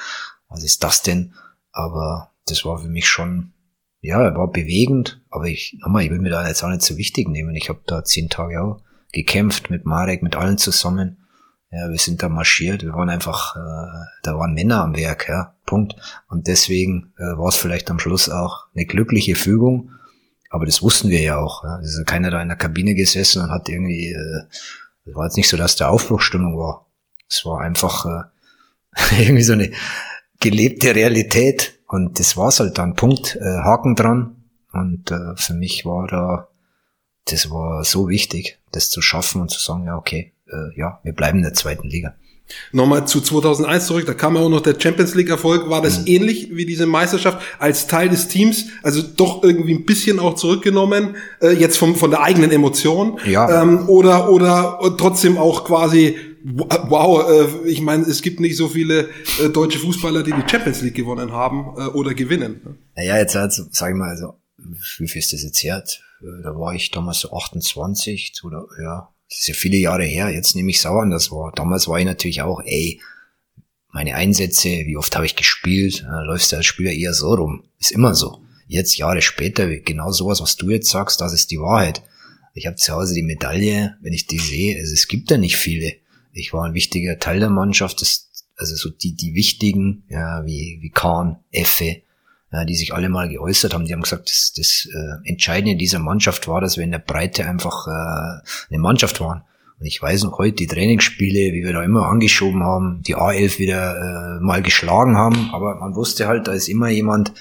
was ist das denn? Aber das war für mich schon, ja, war bewegend. Aber ich, nochmal, ich will mir da jetzt auch nicht so wichtig nehmen. Ich habe da zehn Tage auch gekämpft mit Marek, mit allen zusammen. Ja, wir sind da marschiert, wir waren einfach, äh, da waren Männer am Werk, ja, Punkt. Und deswegen äh, war es vielleicht am Schluss auch eine glückliche Fügung, aber das wussten wir ja auch. Ja. Es ist keiner da in der Kabine gesessen und hat irgendwie, äh, es war jetzt nicht so, dass da Aufbruchstimmung war. Es war einfach äh, irgendwie so eine gelebte Realität und das war's halt dann, Punkt, äh, Haken dran. Und äh, für mich war da, das war so wichtig, das zu schaffen und zu sagen, ja, okay, äh, ja, wir bleiben in der zweiten Liga. Nochmal zu 2001 zurück, da kam ja auch noch der Champions League Erfolg. War das mhm. ähnlich wie diese Meisterschaft als Teil des Teams? Also doch irgendwie ein bisschen auch zurückgenommen, äh, jetzt vom, von der eigenen Emotion? Ja. Ähm, oder, oder trotzdem auch quasi, wow, äh, ich meine, es gibt nicht so viele äh, deutsche Fußballer, die die Champions League gewonnen haben äh, oder gewinnen. Ne? Naja, jetzt also, sag ich mal, also, wie viel ist das jetzt her? Äh, da war ich damals so 28 oder ja, das ist ja viele Jahre her, jetzt nehme ich sauer an das war. Damals war ich natürlich auch, ey, meine Einsätze, wie oft habe ich gespielt, äh, läufst du als Spieler eher so rum. Ist immer so. Jetzt Jahre später, genau sowas, was du jetzt sagst, das ist die Wahrheit. Ich habe zu Hause die Medaille, wenn ich die sehe, also es gibt da nicht viele. Ich war ein wichtiger Teil der Mannschaft, das, also so die, die wichtigen, ja, wie, wie Kahn, Effe, ja, die sich alle mal geäußert haben. Die haben gesagt, das, das äh, Entscheidende dieser Mannschaft war, dass wir in der Breite einfach äh, eine Mannschaft waren. Und ich weiß noch heute die Trainingsspiele, wie wir da immer angeschoben haben, die A11 wieder äh, mal geschlagen haben, aber man wusste halt, da ist immer jemand,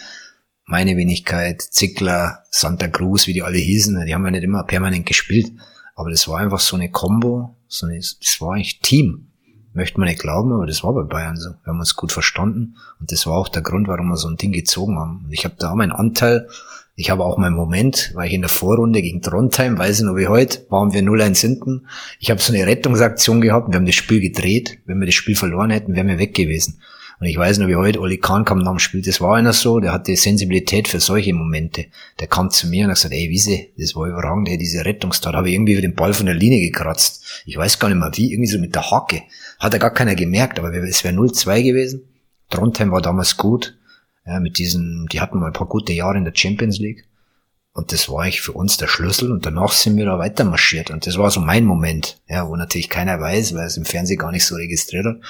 meine Wenigkeit, Zickler, Santa Cruz, wie die alle hießen, die haben ja nicht immer permanent gespielt, aber das war einfach so eine Combo, so eine, das war eigentlich Team. Möchte man nicht glauben, aber das war bei Bayern so. Wir haben uns gut verstanden und das war auch der Grund, warum wir so ein Ding gezogen haben. Und ich habe da auch meinen Anteil. Ich habe auch meinen Moment, weil ich in der Vorrunde gegen Trondheim, weiß ich noch wie heute, waren wir 0-1 hinten. Ich habe so eine Rettungsaktion gehabt, wir haben das Spiel gedreht. Wenn wir das Spiel verloren hätten, wären wir weg gewesen. Und ich weiß noch, wie heute Oli Kahn kam nach dem Spiel, das war einer so, der hatte Sensibilität für solche Momente. Der kam zu mir und hat gesagt, ey, Wiese, das war überragend, ey, diese Rettungstat, habe ich irgendwie den Ball von der Linie gekratzt. Ich weiß gar nicht mehr wie, irgendwie so mit der Hacke. Hat ja gar keiner gemerkt, aber es wäre 0-2 gewesen. Trondheim war damals gut. Ja, mit diesen, die hatten mal ein paar gute Jahre in der Champions League. Und das war eigentlich für uns der Schlüssel und danach sind wir da weiter marschiert. Und das war so mein Moment, ja, wo natürlich keiner weiß, weil es im Fernsehen gar nicht so registriert hat.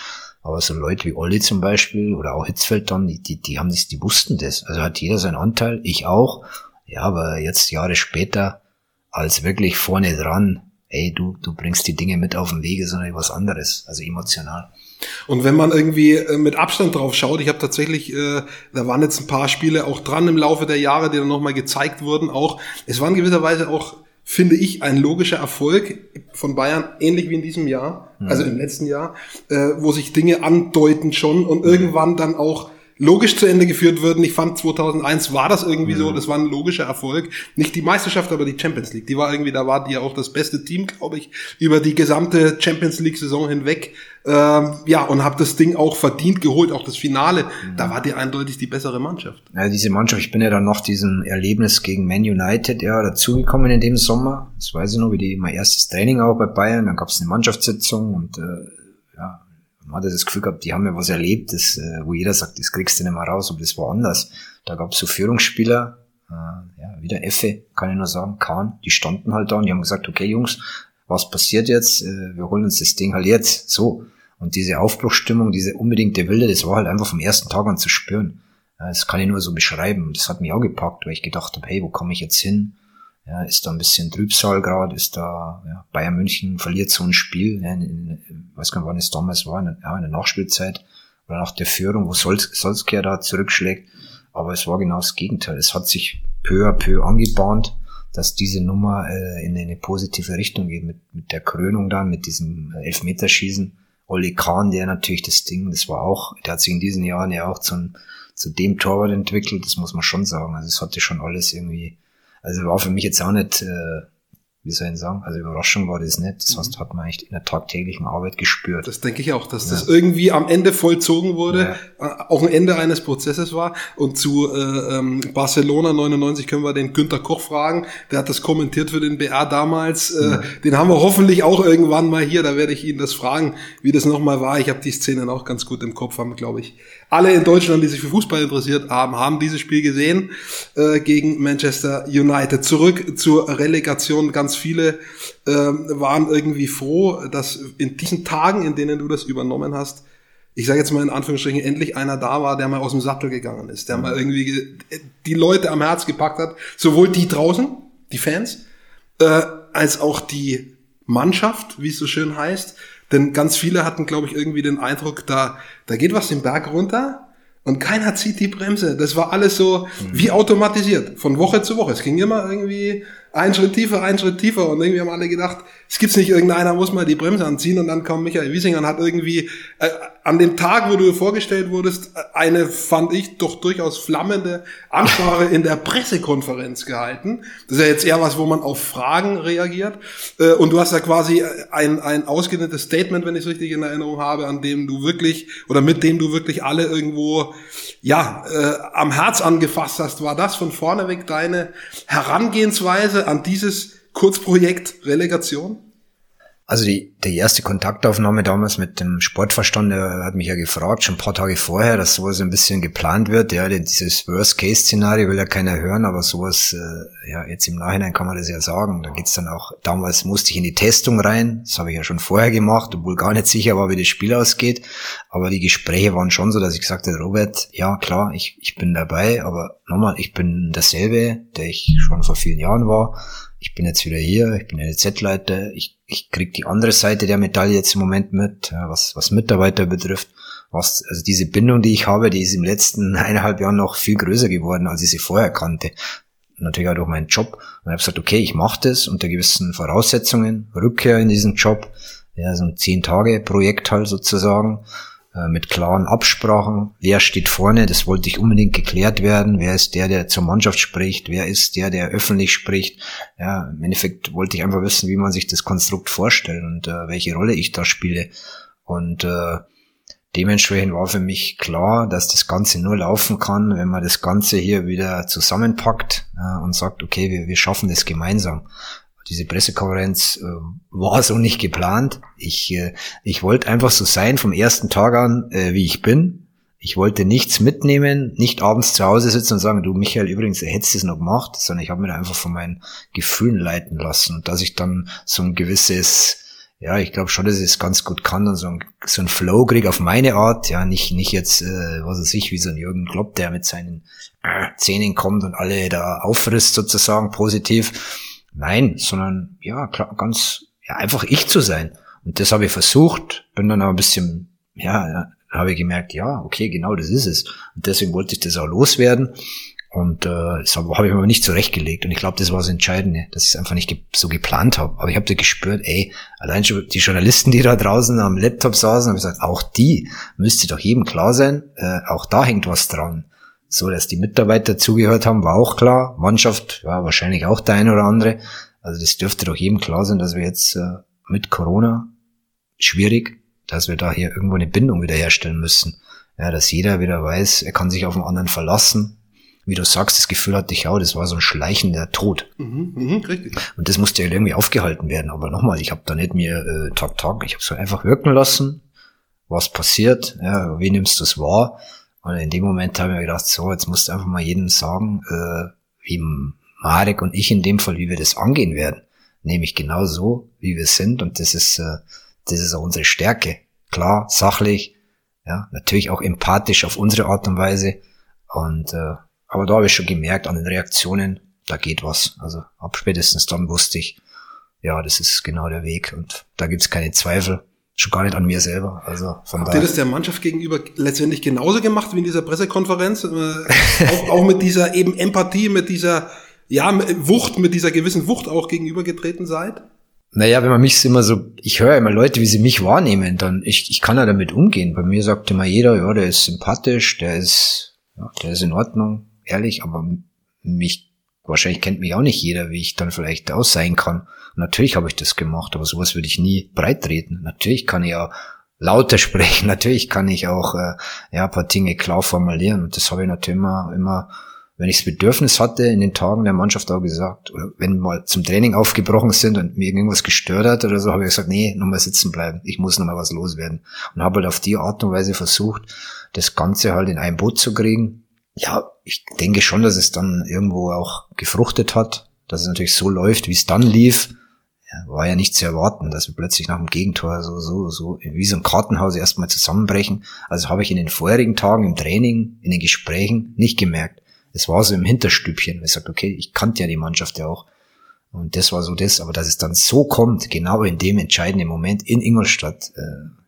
Aber so Leute wie Olli zum Beispiel oder auch Hitzfeld dann, die, die, haben das, die wussten das. Also hat jeder seinen Anteil, ich auch. Ja, aber jetzt Jahre später, als wirklich vorne dran, ey, du, du bringst die Dinge mit auf den Wege, sondern was anderes, also emotional. Und wenn man irgendwie äh, mit Abstand drauf schaut, ich habe tatsächlich, äh, da waren jetzt ein paar Spiele auch dran im Laufe der Jahre, die dann nochmal gezeigt wurden, auch, es waren gewisserweise auch finde ich, ein logischer Erfolg von Bayern, ähnlich wie in diesem Jahr, mhm. also im letzten Jahr, äh, wo sich Dinge andeuten schon und mhm. irgendwann dann auch logisch zu Ende geführt würden. Ich fand 2001 war das irgendwie mhm. so, das war ein logischer Erfolg. Nicht die Meisterschaft, aber die Champions League. Die war irgendwie, da war die ja auch das beste Team, glaube ich, über die gesamte Champions League Saison hinweg. Ähm, ja, und habe das Ding auch verdient geholt, auch das Finale. Mhm. Da war die eindeutig die bessere Mannschaft. Ja, diese Mannschaft, ich bin ja dann noch diesem Erlebnis gegen Man United ja dazugekommen in dem Sommer. Das weiß ich noch, wie die mein erstes Training auch bei Bayern. Dann gab es eine Mannschaftssitzung und äh, man hatte das Gefühl gehabt, die haben ja was erlebt, das, äh, wo jeder sagt, das kriegst du nicht mehr raus, aber das war anders. Da gab es so Führungsspieler, äh, ja, wieder Effe, kann ich nur sagen, Kahn, die standen halt da und die haben gesagt, okay Jungs, was passiert jetzt? Äh, wir holen uns das Ding halt jetzt. So. Und diese Aufbruchstimmung, diese unbedingte Wilde, das war halt einfach vom ersten Tag an zu spüren. Das kann ich nur so beschreiben. Das hat mich auch gepackt, weil ich gedacht habe, hey, wo komme ich jetzt hin? Ja, ist da ein bisschen Trübsal gerade, ist da, ja, Bayern München verliert so ein Spiel, ja, in, in, weiß gar nicht, wann es damals war, in, ja, in der Nachspielzeit oder nach der Führung, wo Solskjaer da zurückschlägt. Aber es war genau das Gegenteil. Es hat sich peu à peu angebahnt, dass diese Nummer äh, in eine positive Richtung geht, mit, mit der Krönung dann, mit diesem äh, Elfmeterschießen. Oli Kahn, der natürlich das Ding, das war auch, der hat sich in diesen Jahren ja auch zum, zu dem Torwart entwickelt, das muss man schon sagen. Also es hatte schon alles irgendwie also war für mich jetzt auch nicht, äh, wie soll ich sagen, also Überraschung war das nicht. Das heißt, hat man echt in der tagtäglichen Arbeit gespürt. Das denke ich auch, dass ja. das irgendwie am Ende vollzogen wurde, ja. Äh, auch ein Ende eines Prozesses war. Und zu äh, ähm, Barcelona 99 können wir den Günter Koch fragen. Der hat das kommentiert für den BR damals. Äh, ja. Den haben wir hoffentlich auch irgendwann mal hier. Da werde ich ihn das fragen, wie das nochmal war. Ich habe die Szenen auch ganz gut im Kopf, haben, glaube ich, alle in Deutschland, die sich für Fußball interessiert haben, haben dieses Spiel gesehen äh, gegen Manchester United. Zurück zur Relegation. Ganz viele äh, waren irgendwie froh, dass in diesen Tagen, in denen du das übernommen hast, ich sage jetzt mal in Anführungsstrichen, endlich einer da war, der mal aus dem Sattel gegangen ist, der mal irgendwie die Leute am Herz gepackt hat, sowohl die draußen, die Fans, äh, als auch die Mannschaft, wie es so schön heißt, denn ganz viele hatten, glaube ich, irgendwie den Eindruck, da, da geht was den Berg runter und keiner zieht die Bremse. Das war alles so wie automatisiert, von Woche zu Woche. Es ging immer irgendwie ein Schritt tiefer, ein Schritt tiefer. Und irgendwie haben alle gedacht, es gibt's nicht, irgendeiner muss mal die Bremse anziehen. Und dann kam Michael Wiesinger und hat irgendwie äh, an dem Tag, wo du vorgestellt wurdest, eine, fand ich, doch durchaus flammende Ansprache in der Pressekonferenz gehalten. Das ist ja jetzt eher was, wo man auf Fragen reagiert. Äh, und du hast ja quasi ein, ein ausgedehntes Statement, wenn ich es richtig in Erinnerung habe, an dem du wirklich, oder mit dem du wirklich alle irgendwo, ja, äh, am Herz angefasst hast. War das von vorneweg deine Herangehensweise? An dieses Kurzprojekt Relegation? Also die, die erste Kontaktaufnahme damals mit dem Sportverstand, der hat mich ja gefragt, schon ein paar Tage vorher, dass sowas ein bisschen geplant wird. Ja, dieses Worst-Case-Szenario will ja keiner hören, aber sowas, äh, ja, jetzt im Nachhinein kann man das ja sagen. Da geht's dann auch, damals musste ich in die Testung rein, das habe ich ja schon vorher gemacht, obwohl gar nicht sicher war, wie das Spiel ausgeht. Aber die Gespräche waren schon so, dass ich gesagt habe, Robert, ja klar, ich, ich bin dabei, aber nochmal, ich bin dasselbe, der ich schon vor vielen Jahren war ich bin jetzt wieder hier, ich bin LZ-Leiter, ich, ich krieg die andere Seite der Medaille jetzt im Moment mit, was, was Mitarbeiter betrifft. Was, also diese Bindung, die ich habe, die ist im letzten eineinhalb Jahren noch viel größer geworden, als ich sie vorher kannte. Natürlich auch durch meinen Job. Und ich habe gesagt, okay, ich mache das unter gewissen Voraussetzungen, Rückkehr in diesen Job, ja, so ein Zehn-Tage-Projekt halt sozusagen. Äh, mit klaren Absprachen. Wer steht vorne? Das wollte ich unbedingt geklärt werden. Wer ist der, der zur Mannschaft spricht? Wer ist der, der öffentlich spricht? Ja, im Endeffekt wollte ich einfach wissen, wie man sich das Konstrukt vorstellt und äh, welche Rolle ich da spiele. Und äh, dementsprechend war für mich klar, dass das Ganze nur laufen kann, wenn man das Ganze hier wieder zusammenpackt äh, und sagt, okay, wir, wir schaffen das gemeinsam diese Pressekonferenz äh, war so nicht geplant. Ich, äh, ich wollte einfach so sein vom ersten Tag an, äh, wie ich bin. Ich wollte nichts mitnehmen, nicht abends zu Hause sitzen und sagen, du Michael, übrigens, hättest es noch gemacht, sondern ich habe mir einfach von meinen Gefühlen leiten lassen. Und dass ich dann so ein gewisses, ja, ich glaube schon, dass ich es ganz gut kann und so ein, so ein Flow krieg auf meine Art, ja, nicht, nicht jetzt, äh, was weiß ich, wie so ein Jürgen Klopp, der mit seinen äh, Zähnen kommt und alle da auffrisst sozusagen, positiv Nein, sondern ja, klar, ganz ja, einfach ich zu sein. Und das habe ich versucht, bin dann aber ein bisschen, ja, habe ich gemerkt, ja, okay, genau das ist es. Und deswegen wollte ich das auch loswerden. Und äh, das habe hab ich mir aber nicht zurechtgelegt. Und ich glaube, das war das Entscheidende, dass ich es einfach nicht ge so geplant habe. Aber ich habe da gespürt, ey, allein schon die Journalisten, die da draußen am Laptop saßen, haben gesagt, auch die müsste doch jedem klar sein, äh, auch da hängt was dran. So, dass die Mitarbeiter zugehört haben, war auch klar. Mannschaft, ja, wahrscheinlich auch der eine oder andere. Also das dürfte doch jedem klar sein, dass wir jetzt äh, mit Corona schwierig, dass wir da hier irgendwo eine Bindung wiederherstellen müssen. Ja, dass jeder wieder weiß, er kann sich auf den anderen verlassen. Wie du sagst, das Gefühl hatte ich auch, das war so ein schleichender Tod. Mhm, mh, richtig. Und das musste ja irgendwie aufgehalten werden. Aber nochmal, ich habe da nicht mir äh, Tag, Tag, ich habe so einfach wirken lassen, was passiert, ja, wie nimmst du es wahr? Und in dem Moment habe ich mir gedacht, so, jetzt musst du einfach mal jedem sagen, äh, wie Marek und ich in dem Fall, wie wir das angehen werden. Nämlich genau so, wie wir sind. Und das ist, äh, das ist auch unsere Stärke. Klar, sachlich, ja, natürlich auch empathisch auf unsere Art und Weise. Und äh, aber da habe ich schon gemerkt an den Reaktionen, da geht was. Also ab spätestens dann wusste ich, ja, das ist genau der Weg und da gibt's keine Zweifel schon gar nicht an mir selber. Also von Habt ihr das der Mannschaft gegenüber letztendlich genauso gemacht wie in dieser Pressekonferenz? Äh, auch, auch mit dieser eben Empathie, mit dieser ja, Wucht, mit dieser gewissen Wucht auch gegenübergetreten seid? Naja, wenn man mich immer so, ich höre immer Leute, wie sie mich wahrnehmen, dann ich, ich kann ja damit umgehen. Bei mir sagt immer jeder, ja, der ist sympathisch, der ist, ja, der ist in Ordnung, ehrlich, aber mich, wahrscheinlich kennt mich auch nicht jeder, wie ich dann vielleicht aus sein kann. Natürlich habe ich das gemacht, aber sowas würde ich nie breit treten. Natürlich kann ich auch lauter sprechen, natürlich kann ich auch äh, ja, ein paar Dinge klar formulieren. Und das habe ich natürlich immer, immer, wenn ich das Bedürfnis hatte, in den Tagen der Mannschaft auch gesagt. Oder wenn mal zum Training aufgebrochen sind und mir irgendwas gestört hat oder so, habe ich gesagt, nee, nochmal sitzen bleiben. Ich muss nochmal was loswerden. Und habe halt auf die Art und Weise versucht, das Ganze halt in ein Boot zu kriegen. Ja, ich denke schon, dass es dann irgendwo auch gefruchtet hat, dass es natürlich so läuft, wie es dann lief ja, war ja nicht zu erwarten, dass wir plötzlich nach dem Gegentor so, so, so wie so ein Kartenhaus erstmal zusammenbrechen. Also habe ich in den vorherigen Tagen im Training, in den Gesprächen nicht gemerkt. Es war so im Hinterstübchen. Ich sagte, okay, ich kannte ja die Mannschaft ja auch. Und das war so das, aber dass es dann so kommt, genau in dem entscheidenden Moment in Ingolstadt, äh,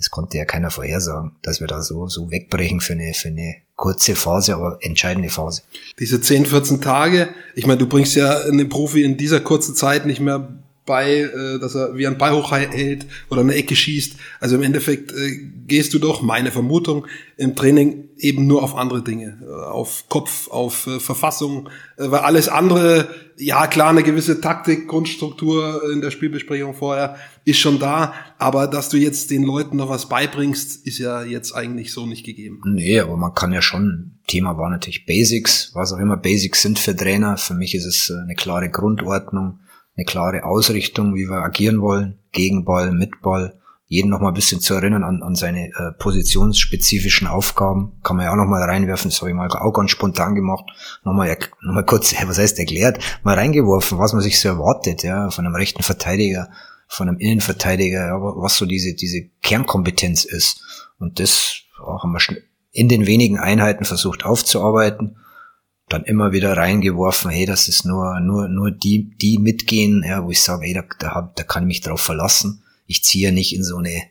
das konnte ja keiner vorhersagen, dass wir da so, so wegbrechen für eine, für eine kurze Phase, aber entscheidende Phase. Diese 10, 14 Tage, ich meine, du bringst ja einen Profi in dieser kurzen Zeit nicht mehr bei, äh, dass er wie ein Ball hochhält oder eine Ecke schießt. Also im Endeffekt äh, gehst du doch, meine Vermutung, im Training eben nur auf andere Dinge, äh, auf Kopf, auf Verfassung, weil alles andere, ja klar, eine gewisse Taktik, Grundstruktur in der Spielbesprechung vorher ist schon da, aber dass du jetzt den Leuten noch was beibringst, ist ja jetzt eigentlich so nicht gegeben. Nee, aber man kann ja schon, Thema war natürlich Basics, was auch immer Basics sind für Trainer. Für mich ist es eine klare Grundordnung, eine klare Ausrichtung, wie wir agieren wollen, gegen Ball, mit Ball, jeden noch mal ein bisschen zu erinnern an, an seine äh, positionsspezifischen Aufgaben. Kann man ja auch noch mal reinwerfen, das habe ich mal auch ganz spontan gemacht. Nochmal noch mal kurz, was heißt erklärt, mal reingeworfen, was man sich so erwartet, ja, von einem rechten Verteidiger, von einem Innenverteidiger, ja, was so diese, diese Kernkompetenz ist. Und das haben wir in den wenigen Einheiten versucht aufzuarbeiten. Dann immer wieder reingeworfen, hey, das ist nur, nur, nur die, die mitgehen, ja, wo ich sage, hey, da, da, da kann ich mich drauf verlassen. Ich ziehe nicht in so eine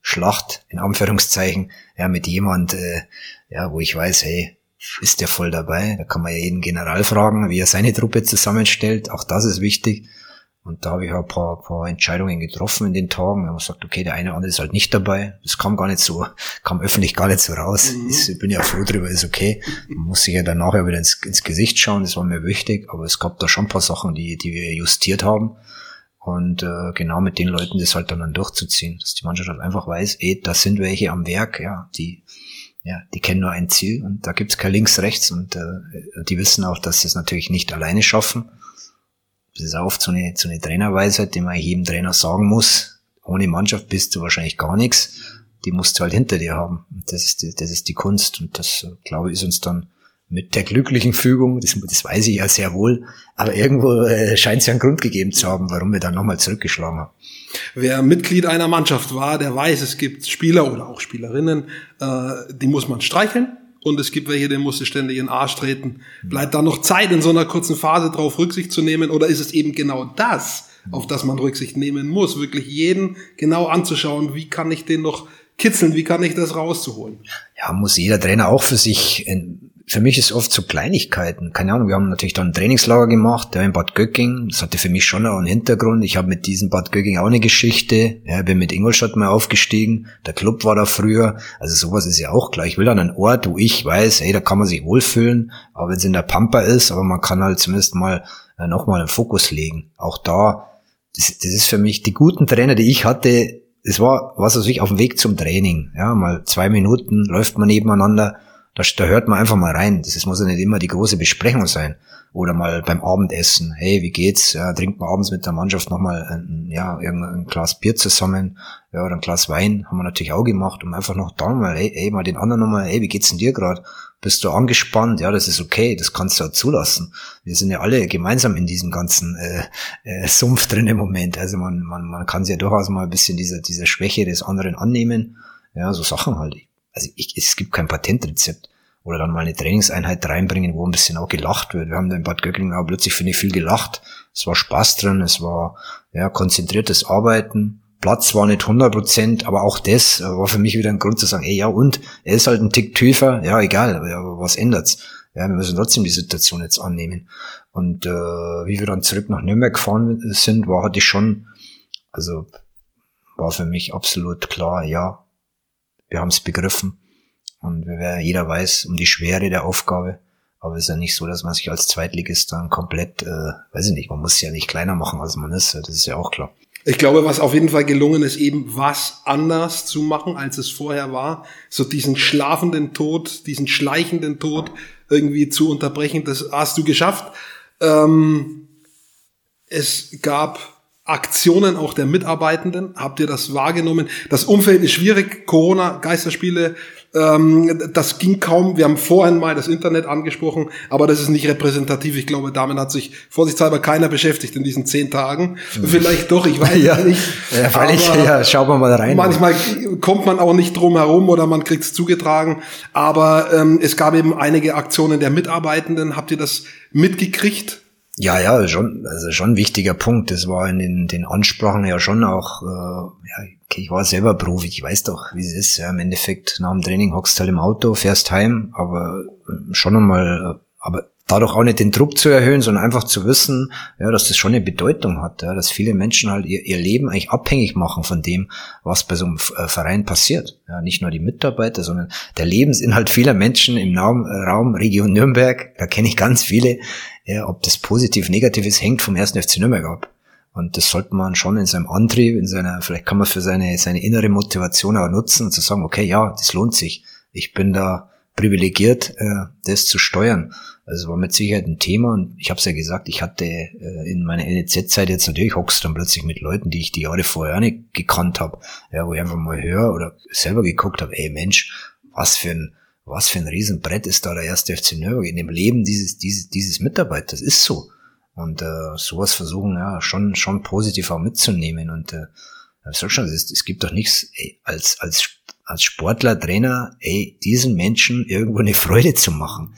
Schlacht, in Anführungszeichen, ja, mit jemand, äh, ja, wo ich weiß, hey, ist der voll dabei? Da kann man ja jeden General fragen, wie er seine Truppe zusammenstellt. Auch das ist wichtig. Und da habe ich auch ein paar, paar Entscheidungen getroffen in den Tagen. wenn man sagt, okay, der eine oder andere ist halt nicht dabei. Das kam gar nicht so, kam öffentlich gar nicht so raus. Mhm. Ich bin ja froh drüber, ist okay. Man muss sich ja dann nachher wieder ins, ins Gesicht schauen, das war mir wichtig. Aber es gab da schon ein paar Sachen, die, die wir justiert haben. Und äh, genau mit den Leuten das halt dann, dann durchzuziehen, dass die Mannschaft halt einfach weiß, ey, da sind welche am Werk, ja, die, ja, die kennen nur ein Ziel und da gibt's kein links, rechts und äh, die wissen auch, dass sie es natürlich nicht alleine schaffen das ist oft so eine, so eine Trainerweisheit, die man jedem Trainer sagen muss. Ohne Mannschaft bist du wahrscheinlich gar nichts. Die musst du halt hinter dir haben. Und das ist die, das ist die Kunst. Und das, glaube ich, ist uns dann mit der glücklichen Fügung, das, das weiß ich ja sehr wohl, aber irgendwo äh, scheint es ja einen Grund gegeben zu haben, warum wir dann nochmal zurückgeschlagen haben. Wer Mitglied einer Mannschaft war, der weiß, es gibt Spieler oder auch Spielerinnen, äh, die muss man streicheln, und es gibt welche, denen musst du ständig in den Arsch treten. Bleibt da noch Zeit, in so einer kurzen Phase drauf Rücksicht zu nehmen? Oder ist es eben genau das, auf das man Rücksicht nehmen muss? Wirklich jeden genau anzuschauen, wie kann ich den noch kitzeln, wie kann ich das rauszuholen? Ja, muss jeder Trainer auch für sich für mich ist oft so Kleinigkeiten. Keine Ahnung, wir haben natürlich dann ein Trainingslager gemacht, ja, in Bad Göcking. Das hatte für mich schon auch einen Hintergrund. Ich habe mit diesem Bad Göcking auch eine Geschichte. Ja, bin mit Ingolstadt mal aufgestiegen. Der Club war da früher. Also sowas ist ja auch klar. Ich will an einen Ort, wo ich weiß, hey, da kann man sich wohlfühlen. Aber wenn es in der Pampa ist, aber man kann halt zumindest mal äh, nochmal einen Fokus legen. Auch da, das, das ist für mich die guten Trainer, die ich hatte, es war, was weiß ich, auf dem Weg zum Training. Ja, mal zwei Minuten läuft man nebeneinander da, da hört man einfach mal rein. Das muss ja nicht immer die große Besprechung sein. Oder mal beim Abendessen. Hey, wie geht's? Ja, trinkt man abends mit der Mannschaft nochmal ein, ja, irgendein Glas Bier zusammen. Ja, oder ein Glas Wein. Haben wir natürlich auch gemacht, um einfach noch da mal, hey, hey, mal den anderen nochmal, hey, wie geht's denn dir gerade? Bist du angespannt? Ja, das ist okay, das kannst du auch zulassen. Wir sind ja alle gemeinsam in diesem ganzen äh, äh, Sumpf drin im Moment. Also man, man, man kann sich ja durchaus mal ein bisschen dieser, dieser Schwäche des anderen annehmen. Ja, so Sachen halt also ich, es gibt kein Patentrezept. Oder dann mal eine Trainingseinheit reinbringen, wo ein bisschen auch gelacht wird. Wir haben da in Bad Göcklingen auch plötzlich, finde ich, viel gelacht. Es war Spaß drin, es war ja konzentriertes Arbeiten. Platz war nicht 100 Prozent, aber auch das war für mich wieder ein Grund zu sagen, ey, ja und, er ist halt ein Tick tiefer, ja egal, aber was ändert's? Ja, wir müssen trotzdem die Situation jetzt annehmen. Und äh, wie wir dann zurück nach Nürnberg gefahren sind, war hatte ich schon, also war für mich absolut klar, ja, wir haben es begriffen und jeder weiß um die Schwere der Aufgabe. Aber es ist ja nicht so, dass man sich als Zweitligist dann komplett, äh, weiß ich nicht, man muss ja nicht kleiner machen, als man ist. Das ist ja auch klar. Ich glaube, was auf jeden Fall gelungen ist, eben was anders zu machen, als es vorher war. So diesen schlafenden Tod, diesen schleichenden Tod irgendwie zu unterbrechen, das hast du geschafft. Ähm, es gab Aktionen auch der Mitarbeitenden? Habt ihr das wahrgenommen? Das Umfeld ist schwierig, Corona, Geisterspiele, ähm, das ging kaum. Wir haben vorhin mal das Internet angesprochen, aber das ist nicht repräsentativ. Ich glaube, damit hat sich vorsichtshalber keiner beschäftigt in diesen zehn Tagen. Hm. Vielleicht doch, ich weiß ja, nicht. Ja, weil ich, ja, schauen wir mal rein. Manchmal kommt man auch nicht drum herum oder man kriegt es zugetragen. Aber ähm, es gab eben einige Aktionen der Mitarbeitenden. Habt ihr das mitgekriegt? Ja, ja, schon, also schon ein wichtiger Punkt. Das war in den, den Ansprachen ja schon auch, äh, ja, okay, ich war selber Profi, ich weiß doch, wie es ist. Ja, Im Endeffekt, nach dem Training hockst halt im Auto, fährst heim, aber äh, schon einmal, äh, aber dadurch auch nicht den Druck zu erhöhen, sondern einfach zu wissen, ja, dass das schon eine Bedeutung hat, ja, dass viele Menschen halt ihr, ihr Leben eigentlich abhängig machen von dem, was bei so einem äh, Verein passiert. Ja, nicht nur die Mitarbeiter, sondern der Lebensinhalt vieler Menschen im Raum, Raum Region Nürnberg, da kenne ich ganz viele, ja, ob das positiv, negativ ist, hängt vom ersten FC Nürnberg ab. Und das sollte man schon in seinem Antrieb, in seiner, vielleicht kann man für seine, seine innere Motivation auch nutzen und zu sagen, okay, ja, das lohnt sich. Ich bin da privilegiert, äh, das zu steuern. Also war mit Sicherheit ein Thema und ich habe es ja gesagt, ich hatte äh, in meiner NEZ-Zeit jetzt natürlich hockst dann plötzlich mit Leuten, die ich die Jahre vorher auch nicht gekannt habe, ja, wo ich einfach mal höre oder selber geguckt habe, ey Mensch, was für ein was für ein Riesenbrett ist da der erste FC Nürnberg in dem Leben dieses, dieses, dieses Mitarbeiters. ist so. Und äh, sowas versuchen ja schon, schon positiv auch mitzunehmen. Und äh, schon, es, es gibt doch nichts, ey, als, als, als Sportler, Trainer, ey, diesen Menschen irgendwo eine Freude zu machen.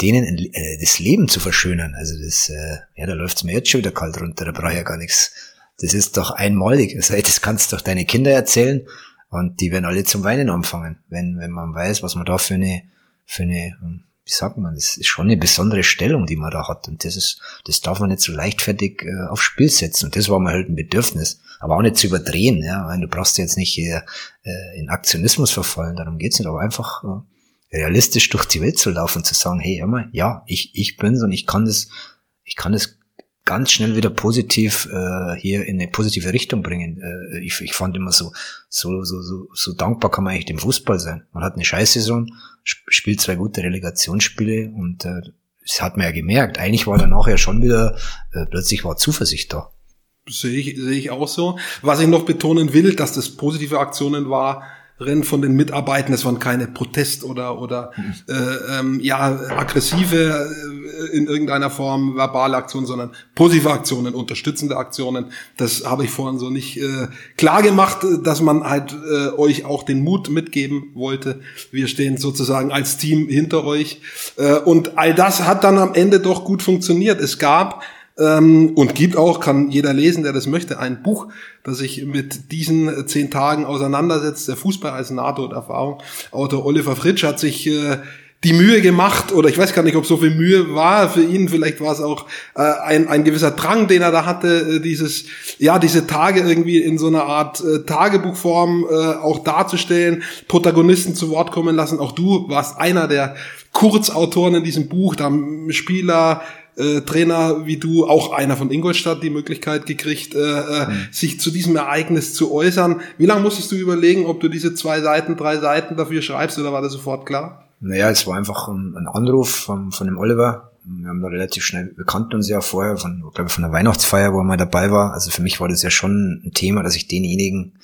denen äh, das Leben zu verschönern. Also das, äh, ja, da läuft's mir jetzt schon wieder kalt runter, da brauche ich ja gar nichts. Das ist doch einmalig. Also, das kannst du doch deine Kinder erzählen und die werden alle zum Weinen anfangen, wenn, wenn man weiß, was man da für eine, für eine, hm, wie sagt man, das ist schon eine besondere Stellung, die man da hat. Und das ist, das darf man nicht so leichtfertig äh, aufs Spiel setzen. Und das war mir halt ein Bedürfnis. Aber auch nicht zu überdrehen, ja, weil du brauchst jetzt nicht hier äh, in Aktionismus verfallen, darum geht's nicht, aber einfach äh, realistisch durch die Welt zu laufen zu sagen, hey, immer, ja, ich, ich bin's und ich kann das, ich kann das ganz schnell wieder positiv äh, hier in eine positive Richtung bringen. Äh, ich, ich fand immer so, so, so, so, so dankbar kann man eigentlich dem Fußball sein. Man hat eine Scheißsaison, spielt zwei gute Relegationsspiele und äh, das hat man ja gemerkt. Eigentlich war danach ja schon wieder, äh, plötzlich war Zuversicht da. Sehe ich, sehe ich auch so. Was ich noch betonen will, dass das positive Aktionen war, von den Mitarbeitern. Es waren keine Protest- oder, oder äh, ähm, ja, aggressive äh, in irgendeiner Form verbale Aktionen, sondern positive Aktionen, unterstützende Aktionen. Das habe ich vorhin so nicht äh, klar gemacht, dass man halt äh, euch auch den Mut mitgeben wollte. Wir stehen sozusagen als Team hinter euch. Äh, und all das hat dann am Ende doch gut funktioniert. Es gab ähm, und gibt auch, kann jeder lesen, der das möchte, ein Buch, das sich mit diesen zehn Tagen auseinandersetzt. Der Fußball als NATO-Erfahrung. Autor Oliver Fritsch hat sich äh, die Mühe gemacht, oder ich weiß gar nicht, ob so viel Mühe war für ihn, vielleicht war es auch äh, ein, ein gewisser Drang, den er da hatte, äh, dieses, ja, diese Tage irgendwie in so einer Art äh, Tagebuchform äh, auch darzustellen, Protagonisten zu Wort kommen lassen. Auch du warst einer der Kurzautoren in diesem Buch, da haben Spieler, äh, Trainer wie du, auch einer von Ingolstadt, die Möglichkeit gekriegt, äh, äh, mhm. sich zu diesem Ereignis zu äußern. Wie lange musstest du überlegen, ob du diese zwei Seiten, drei Seiten dafür schreibst oder war das sofort klar? Naja, es war einfach ein, ein Anruf von, von dem Oliver. Wir haben da relativ schnell, wir kannten uns ja vorher von, glaube ich, von der Weihnachtsfeier, wo er mal dabei war. Also für mich war das ja schon ein Thema, dass ich denjenigen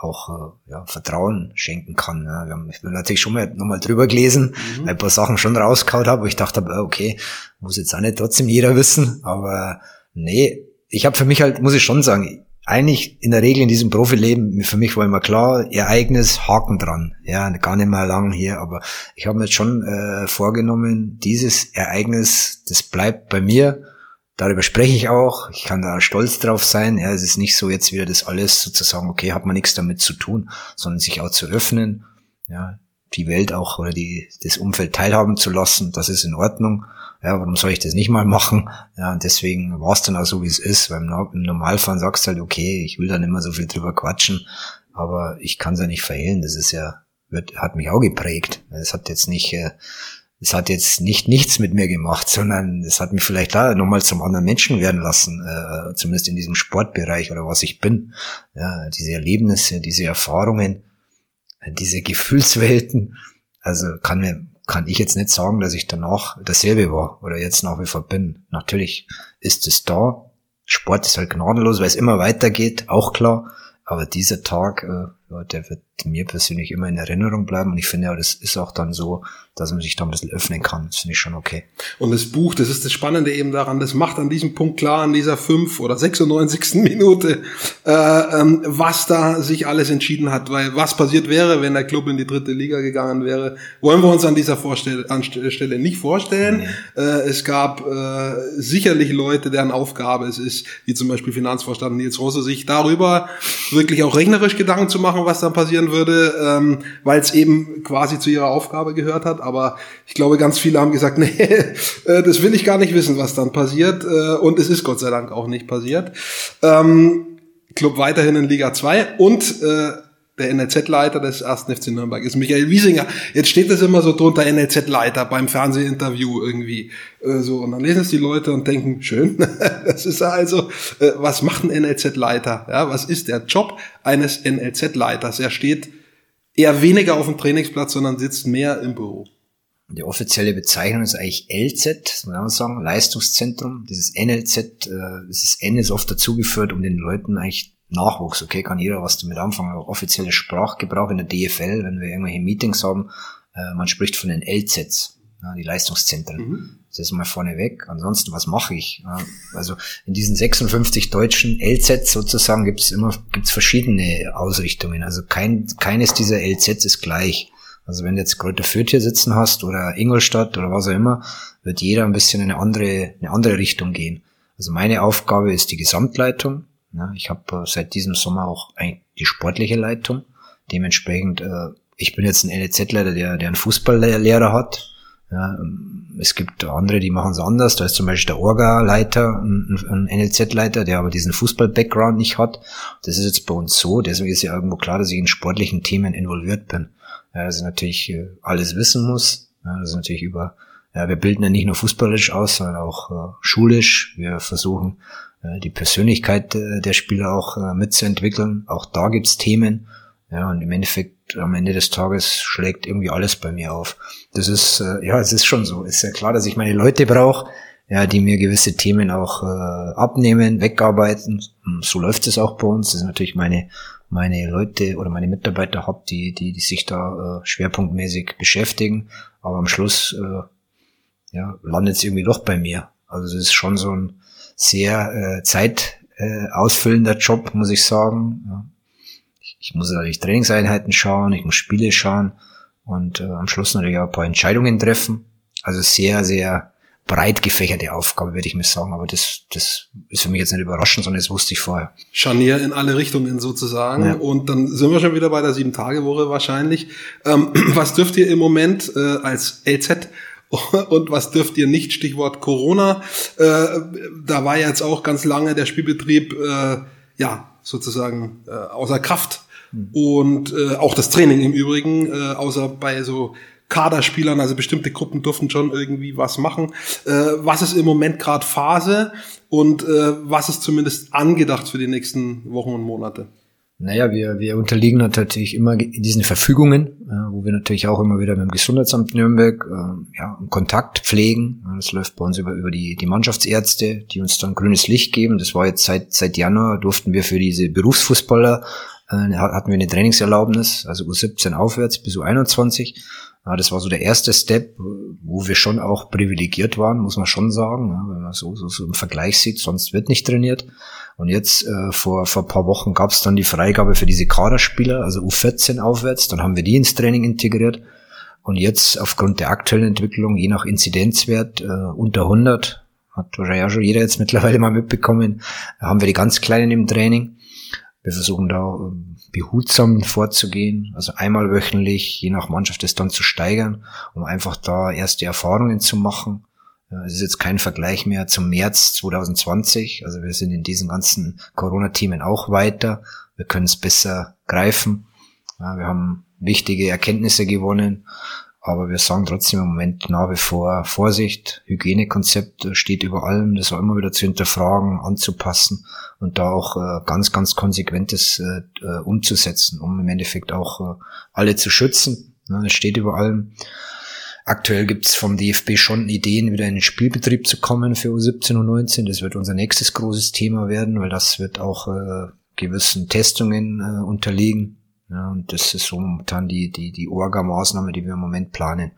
auch äh, ja, Vertrauen schenken kann. Ja. Wir haben, ich bin natürlich schon mal nochmal drüber gelesen, mhm. weil ein paar Sachen schon rauskaut habe, wo ich dachte, äh, okay, muss jetzt auch nicht trotzdem jeder wissen, aber nee, ich habe für mich halt, muss ich schon sagen, eigentlich in der Regel in diesem Profileben, für mich war immer klar, Ereignis, Haken dran. Ja, gar nicht mehr lang hier, aber ich habe mir jetzt schon äh, vorgenommen, dieses Ereignis, das bleibt bei mir Darüber spreche ich auch. Ich kann da stolz drauf sein. Ja, es ist nicht so jetzt wieder das alles sozusagen, okay, hat man nichts damit zu tun, sondern sich auch zu öffnen, ja, die Welt auch oder die, das Umfeld teilhaben zu lassen. Das ist in Ordnung. Ja, warum soll ich das nicht mal machen? Ja, und deswegen war es dann auch so, wie es ist. Weil im Normalfall sagst du halt, okay, ich will da nicht mehr so viel drüber quatschen, aber ich kann es ja nicht verhehlen. Das ist ja, wird, hat mich auch geprägt. Es hat jetzt nicht, äh, es hat jetzt nicht nichts mit mir gemacht, sondern es hat mich vielleicht da nochmal zum anderen Menschen werden lassen, äh, zumindest in diesem Sportbereich oder was ich bin. Ja, diese Erlebnisse, diese Erfahrungen, diese Gefühlswelten. Also kann mir, kann ich jetzt nicht sagen, dass ich danach dasselbe war oder jetzt nach wie vor bin. Natürlich ist es da. Sport ist halt gnadenlos, weil es immer weitergeht, auch klar. Aber dieser Tag, äh, ja, der wird mir persönlich immer in Erinnerung bleiben. Und ich finde ja, das ist auch dann so, dass man sich da ein bisschen öffnen kann. Das finde ich schon okay. Und das Buch, das ist das Spannende eben daran, das macht an diesem Punkt klar, an dieser 5 oder 96. Minute, äh, ähm, was da sich alles entschieden hat. Weil was passiert wäre, wenn der Club in die dritte Liga gegangen wäre, wollen wir uns an dieser Vorstell Stelle nicht vorstellen. Mhm. Äh, es gab äh, sicherlich Leute, deren Aufgabe es ist, wie zum Beispiel Finanzvorstand Nils Rosse, sich darüber wirklich auch rechnerisch Gedanken zu machen, was dann passieren würde, ähm, weil es eben quasi zu ihrer Aufgabe gehört hat aber ich glaube, ganz viele haben gesagt, nee, äh, das will ich gar nicht wissen, was dann passiert. Äh, und es ist Gott sei Dank auch nicht passiert. Ähm, Club weiterhin in Liga 2 und äh, der NLZ-Leiter des ersten FC Nürnberg ist Michael Wiesinger. Jetzt steht das immer so drunter, NLZ-Leiter beim Fernsehinterview irgendwie. so, und dann lesen es die Leute und denken, schön, das ist also, was macht ein NLZ-Leiter? Ja, was ist der Job eines NLZ-Leiters? Er steht eher weniger auf dem Trainingsplatz, sondern sitzt mehr im Büro. Die offizielle Bezeichnung ist eigentlich LZ, muss man sagen, Leistungszentrum. Dieses NLZ, äh, dieses N ist oft dazugeführt, um den Leuten eigentlich Nachwuchs, okay, kann jeder was damit anfangen, offizielle Sprachgebrauch in der DFL, wenn wir irgendwelche Meetings haben, äh, man spricht von den LZs, ja, die Leistungszentren. Mhm. Das ist mal vorneweg. Ansonsten, was mache ich? Also in diesen 56 deutschen LZs sozusagen gibt es immer gibt's verschiedene Ausrichtungen. Also kein, keines dieser LZs ist gleich. Also wenn du jetzt Kräuter Fürth hier sitzen hast oder Ingolstadt oder was auch immer, wird jeder ein bisschen in eine andere, eine andere Richtung gehen. Also meine Aufgabe ist die Gesamtleitung. Ja, ich habe äh, seit diesem Sommer auch die sportliche Leitung. Dementsprechend, äh, ich bin jetzt ein NEZ-Leiter, der, der einen Fußballlehrer hat. Ja, ähm, es gibt andere, die machen es anders. Da ist zum Beispiel der Orga-Leiter, ein, ein NLZ-Leiter, der aber diesen Fußball-Background nicht hat. Das ist jetzt bei uns so. Deswegen ist ja irgendwo klar, dass ich in sportlichen Themen involviert bin ja, dass ich natürlich äh, alles wissen muss. Ja, das ist natürlich über, ja, wir bilden ja nicht nur fußballisch aus, sondern auch äh, schulisch. Wir versuchen die Persönlichkeit äh, der Spieler auch äh, mitzuentwickeln. Auch da gibt's Themen. Ja, und im Endeffekt am Ende des Tages schlägt irgendwie alles bei mir auf. Das ist, äh, ja, es ist schon so. Ist ja klar, dass ich meine Leute brauche, ja, die mir gewisse Themen auch äh, abnehmen, wegarbeiten. So läuft es auch bei uns. Das ist natürlich meine meine Leute oder meine Mitarbeiter habe, die, die, die sich da äh, schwerpunktmäßig beschäftigen. Aber am Schluss äh, ja, landet es irgendwie doch bei mir. Also es ist schon so ein sehr äh, Zeit äh, Job, muss ich sagen. Ja. Ich, ich muss natürlich Trainingseinheiten schauen, ich muss Spiele schauen und äh, am Schluss natürlich auch ein paar Entscheidungen treffen. Also sehr, sehr breit gefächerte Aufgabe, würde ich mir sagen. Aber das, das ist für mich jetzt nicht überraschend, sondern das wusste ich vorher. Scharnier in alle Richtungen sozusagen. Ja. Und dann sind wir schon wieder bei der Sieben-Tage-Woche wahrscheinlich. Ähm, was dürft ihr im Moment äh, als LZ und was dürft ihr nicht? Stichwort Corona. Äh, da war jetzt auch ganz lange der Spielbetrieb äh, ja sozusagen äh, außer Kraft. Mhm. Und äh, auch das Training im Übrigen, äh, außer bei so Kaderspielern, also bestimmte Gruppen durften schon irgendwie was machen. Äh, was ist im Moment gerade Phase und äh, was ist zumindest angedacht für die nächsten Wochen und Monate? Naja, wir, wir unterliegen natürlich immer diesen Verfügungen, äh, wo wir natürlich auch immer wieder mit dem Gesundheitsamt Nürnberg äh, ja, Kontakt pflegen. Das läuft bei uns über, über die, die Mannschaftsärzte, die uns dann grünes Licht geben. Das war jetzt seit, seit Januar, durften wir für diese Berufsfußballer, äh, hatten wir eine Trainingserlaubnis, also U17 aufwärts bis U21. Ja, das war so der erste Step, wo wir schon auch privilegiert waren, muss man schon sagen, ja, wenn man so, so, so im Vergleich sieht, sonst wird nicht trainiert. Und jetzt äh, vor, vor paar Wochen gab es dann die Freigabe für diese Kaderspieler, also U14 aufwärts, dann haben wir die ins Training integriert. Und jetzt aufgrund der aktuellen Entwicklung, je nach Inzidenzwert äh, unter 100, hat wahrscheinlich auch schon jeder jetzt mittlerweile mal mitbekommen, haben wir die ganz Kleinen im Training. Wir versuchen da ähm, behutsam vorzugehen, also einmal wöchentlich, je nach Mannschaft es dann zu steigern, um einfach da erste Erfahrungen zu machen. Es ist jetzt kein Vergleich mehr zum März 2020. Also wir sind in diesen ganzen Corona-Themen auch weiter. Wir können es besser greifen. wir haben wichtige Erkenntnisse gewonnen. Aber wir sagen trotzdem im Moment nach wie vor Vorsicht. Hygienekonzept steht über allem. Das war immer wieder zu hinterfragen, anzupassen und da auch äh, ganz, ganz konsequentes äh, äh, umzusetzen, um im Endeffekt auch alle zu schützen. Das steht über allem. Aktuell gibt's vom DFB schon Ideen, wieder in den Spielbetrieb zu kommen für U17 und 19. Das wird unser nächstes großes Thema werden, weil das wird auch äh, gewissen Testungen äh, unterliegen. Ja, und das ist so momentan die, die, die Orga-Maßnahme, die wir im Moment planen.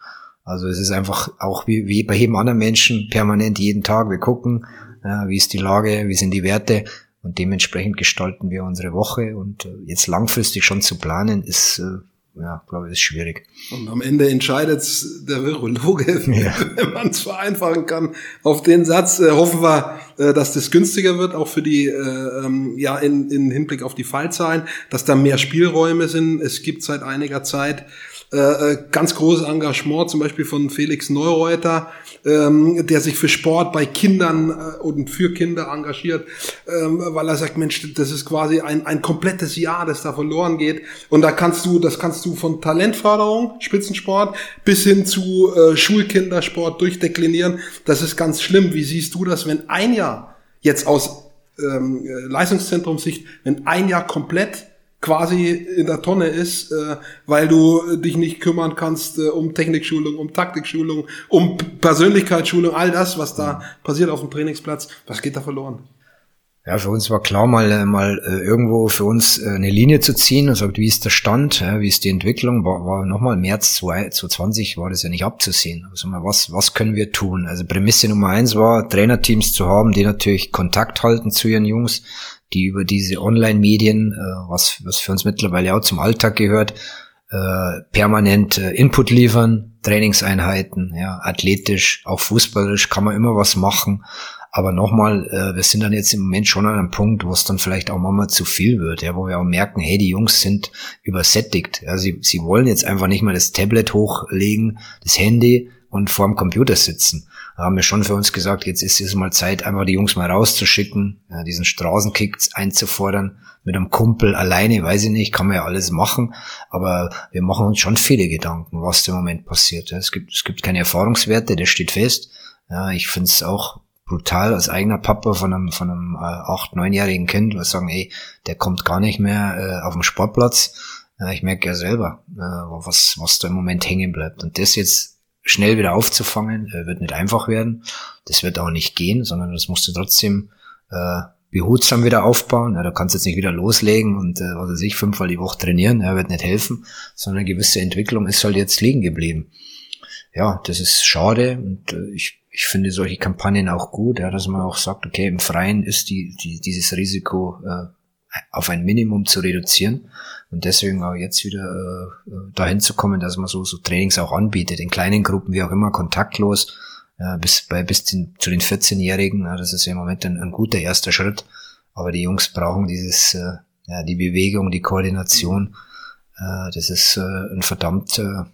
Also es ist einfach auch wie, wie bei jedem anderen Menschen permanent jeden Tag. Wir gucken, ja, wie ist die Lage, wie sind die Werte und dementsprechend gestalten wir unsere Woche. Und äh, jetzt langfristig schon zu planen, ist äh, ja, glaube ich, ist schwierig. Und am Ende entscheidet der Virologe, ja. wenn man es vereinfachen kann, auf den Satz. Äh, hoffen wir, dass das günstiger wird, auch für die, äh, ähm, ja, in, in Hinblick auf die Fallzahlen, dass da mehr Spielräume sind. Es gibt seit einiger Zeit äh, äh, ganz großes Engagement, zum Beispiel von Felix Neureuter, ähm, der sich für Sport bei Kindern äh, und für Kinder engagiert, ähm, weil er sagt, Mensch, das ist quasi ein, ein komplettes Jahr, das da verloren geht. Und da kannst du, das kannst du von Talentförderung, Spitzensport, bis hin zu äh, Schulkindersport durchdeklinieren. Das ist ganz schlimm. Wie siehst du das, wenn ein Jahr jetzt aus ähm, Leistungszentrumsicht, wenn ein Jahr komplett quasi in der Tonne ist, äh, weil du dich nicht kümmern kannst äh, um Technikschulung, um Taktikschulung, um Persönlichkeitsschulung, all das, was da passiert auf dem Trainingsplatz, was geht da verloren? Ja, für uns war klar, mal, äh, mal äh, irgendwo für uns äh, eine Linie zu ziehen und sagt, wie ist der Stand, wie ist die Entwicklung, war, war nochmal März 2020 war das ja nicht abzusehen. Also mal, was, was können wir tun? Also Prämisse Nummer eins war, Trainerteams zu haben, die natürlich Kontakt halten zu ihren Jungs, die über diese Online-Medien, was, was für uns mittlerweile auch zum Alltag gehört, äh, permanent Input liefern, Trainingseinheiten, ja, athletisch, auch fußballisch kann man immer was machen. Aber nochmal, äh, wir sind dann jetzt im Moment schon an einem Punkt, wo es dann vielleicht auch mal zu viel wird, ja, wo wir auch merken, hey, die Jungs sind übersättigt. Ja, sie, sie wollen jetzt einfach nicht mehr das Tablet hochlegen, das Handy und vorm Computer sitzen. Da haben wir schon für uns gesagt, jetzt ist es mal Zeit, einfach die Jungs mal rauszuschicken, ja, diesen Straßenkick einzufordern mit einem Kumpel alleine, weiß ich nicht, kann man ja alles machen, aber wir machen uns schon viele Gedanken, was im Moment passiert. Es gibt, es gibt keine Erfahrungswerte, das steht fest. Ja, ich finde es auch brutal als eigener Papa von einem, von einem äh, acht, neunjährigen Kind, was sagen, ey, der kommt gar nicht mehr äh, auf den Sportplatz. Ja, ich merke ja selber, äh, was, was da im Moment hängen bleibt. Und das jetzt schnell wieder aufzufangen, äh, wird nicht einfach werden. Das wird auch nicht gehen, sondern das musst du trotzdem äh, behutsam wieder aufbauen. Ja, da kannst du jetzt nicht wieder loslegen und äh, was weiß ich, fünfmal die Woche trainieren, ja, wird nicht helfen, sondern eine gewisse Entwicklung ist halt jetzt liegen geblieben. Ja, das ist schade und äh, ich, ich finde solche Kampagnen auch gut, ja, dass man auch sagt, okay, im Freien ist die, die dieses Risiko äh, auf ein Minimum zu reduzieren und deswegen auch jetzt wieder äh, dahin zu kommen, dass man so, so Trainings auch anbietet, in kleinen Gruppen, wie auch immer, kontaktlos, ja, bis bei bis den, zu den 14-Jährigen. Ja, das ist ja im Moment ein, ein, guter erster Schritt. Aber die Jungs brauchen dieses, äh, ja, die Bewegung, die Koordination. Äh, das ist äh, ein verdammt äh,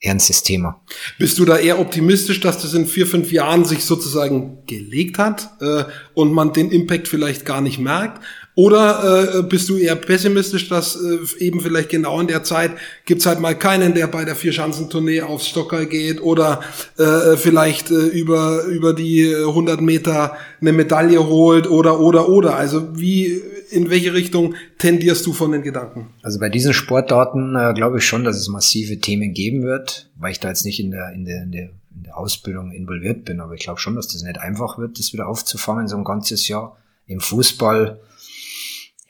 ernstes Thema. Bist du da eher optimistisch, dass das in vier, fünf Jahren sich sozusagen gelegt hat äh, und man den Impact vielleicht gar nicht merkt? Oder äh, bist du eher pessimistisch, dass äh, eben vielleicht genau in der Zeit gibt's halt mal keinen, der bei der Vierschanzentournee aufs Stocker geht oder äh, vielleicht äh, über, über die 100 Meter eine Medaille holt oder, oder, oder. Also wie, in welche Richtung tendierst du von den Gedanken? Also bei diesen Sportdaten äh, glaube ich schon, dass es massive Themen geben wird, weil ich da jetzt nicht in der, in der, in der, in der Ausbildung involviert bin, aber ich glaube schon, dass das nicht einfach wird, das wieder aufzufangen, so ein ganzes Jahr. Im Fußball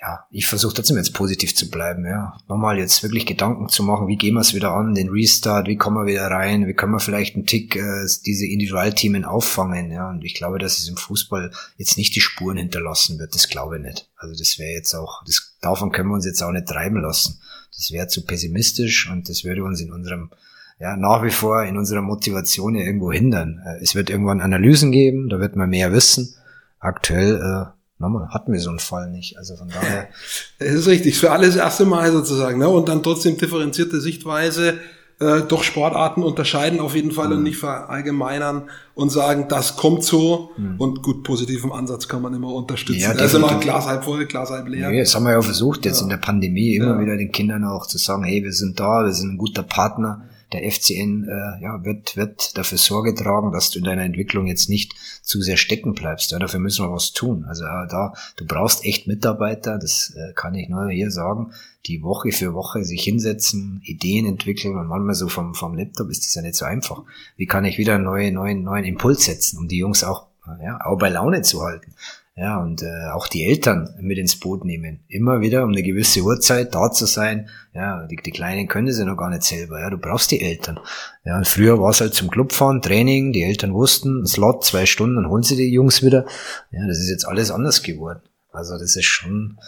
ja, ich versuche trotzdem jetzt positiv zu bleiben, ja. Nochmal jetzt wirklich Gedanken zu machen, wie gehen wir es wieder an, den Restart, wie kommen wir wieder rein, wie können wir vielleicht einen Tick äh, diese Individualteamen auffangen, ja. Und ich glaube, dass es im Fußball jetzt nicht die Spuren hinterlassen wird, das glaube ich nicht. Also das wäre jetzt auch, das, davon können wir uns jetzt auch nicht treiben lassen. Das wäre zu pessimistisch und das würde uns in unserem ja, nach wie vor in unserer Motivation ja irgendwo hindern. Äh, es wird irgendwann Analysen geben, da wird man mehr wissen. Aktuell äh, Nochmal, hatten wir so einen Fall nicht. Also von daher. Das ist richtig, für alles erste Mal sozusagen. Ne? Und dann trotzdem differenzierte Sichtweise, äh, doch Sportarten unterscheiden auf jeden Fall mhm. und nicht verallgemeinern und sagen, das kommt so. Mhm. Und gut, positiven Ansatz kann man immer unterstützen. Ja, also immer Glas halb voll, Glas halb leer. Nee, das haben wir ja versucht, jetzt ja. in der Pandemie immer ja. wieder den Kindern auch zu sagen, hey, wir sind da, wir sind ein guter Partner der FCN äh, ja, wird, wird dafür Sorge tragen, dass du in deiner Entwicklung jetzt nicht zu sehr stecken bleibst. Ja, dafür müssen wir was tun. Also äh, da, du brauchst echt Mitarbeiter, das äh, kann ich nur hier sagen, die Woche für Woche sich hinsetzen, Ideen entwickeln und manchmal so vom, vom Laptop ist das ja nicht so einfach. Wie kann ich wieder einen neuen, neuen, neuen Impuls setzen, um die Jungs auch, ja, auch bei Laune zu halten? Ja, und äh, auch die Eltern mit ins Boot nehmen. Immer wieder um eine gewisse Uhrzeit da zu sein. Ja, die, die Kleinen können sie noch gar nicht selber. Ja, du brauchst die Eltern. Ja, und früher war es halt zum Club fahren, Training, die Eltern wussten, Slot, zwei Stunden, dann holen sie die Jungs wieder. Ja, das ist jetzt alles anders geworden. Also das ist schon,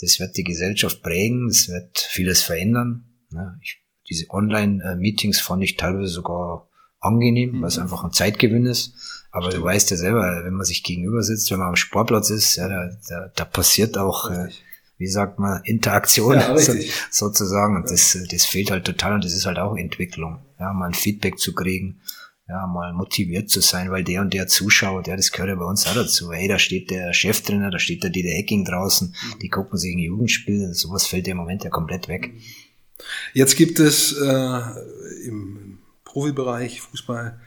das wird die Gesellschaft prägen, das wird vieles verändern. Ja, ich, diese Online-Meetings fand ich teilweise sogar angenehm, mhm. weil es einfach ein Zeitgewinn ist. Aber Stimmt. du weißt ja selber, wenn man sich gegenüber sitzt, wenn man am Sportplatz ist, ja, da, da, da passiert auch, äh, wie sagt man, Interaktion ja, so, sozusagen. Und das, das fehlt halt total und das ist halt auch Entwicklung. Ja, mal ein Feedback zu kriegen, ja, mal motiviert zu sein, weil der und der zuschaut, ja, das gehört ja bei uns auch dazu. Hey, da steht der Cheftrainer, da steht der Dieter Hecking draußen, mhm. die gucken sich ein Jugendspiel, sowas fällt ja im Moment ja komplett weg. Jetzt gibt es äh, im Profibereich Fußball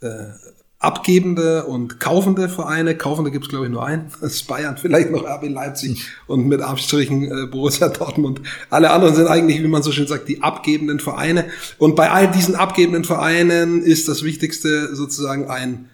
äh, abgebende und kaufende Vereine. Kaufende gibt es, glaube ich, nur einen. Das ist Bayern, vielleicht noch RB Leipzig und mit Abstrichen äh, Borussia Dortmund. Alle anderen sind eigentlich, wie man so schön sagt, die abgebenden Vereine. Und bei all diesen abgebenden Vereinen ist das Wichtigste sozusagen ein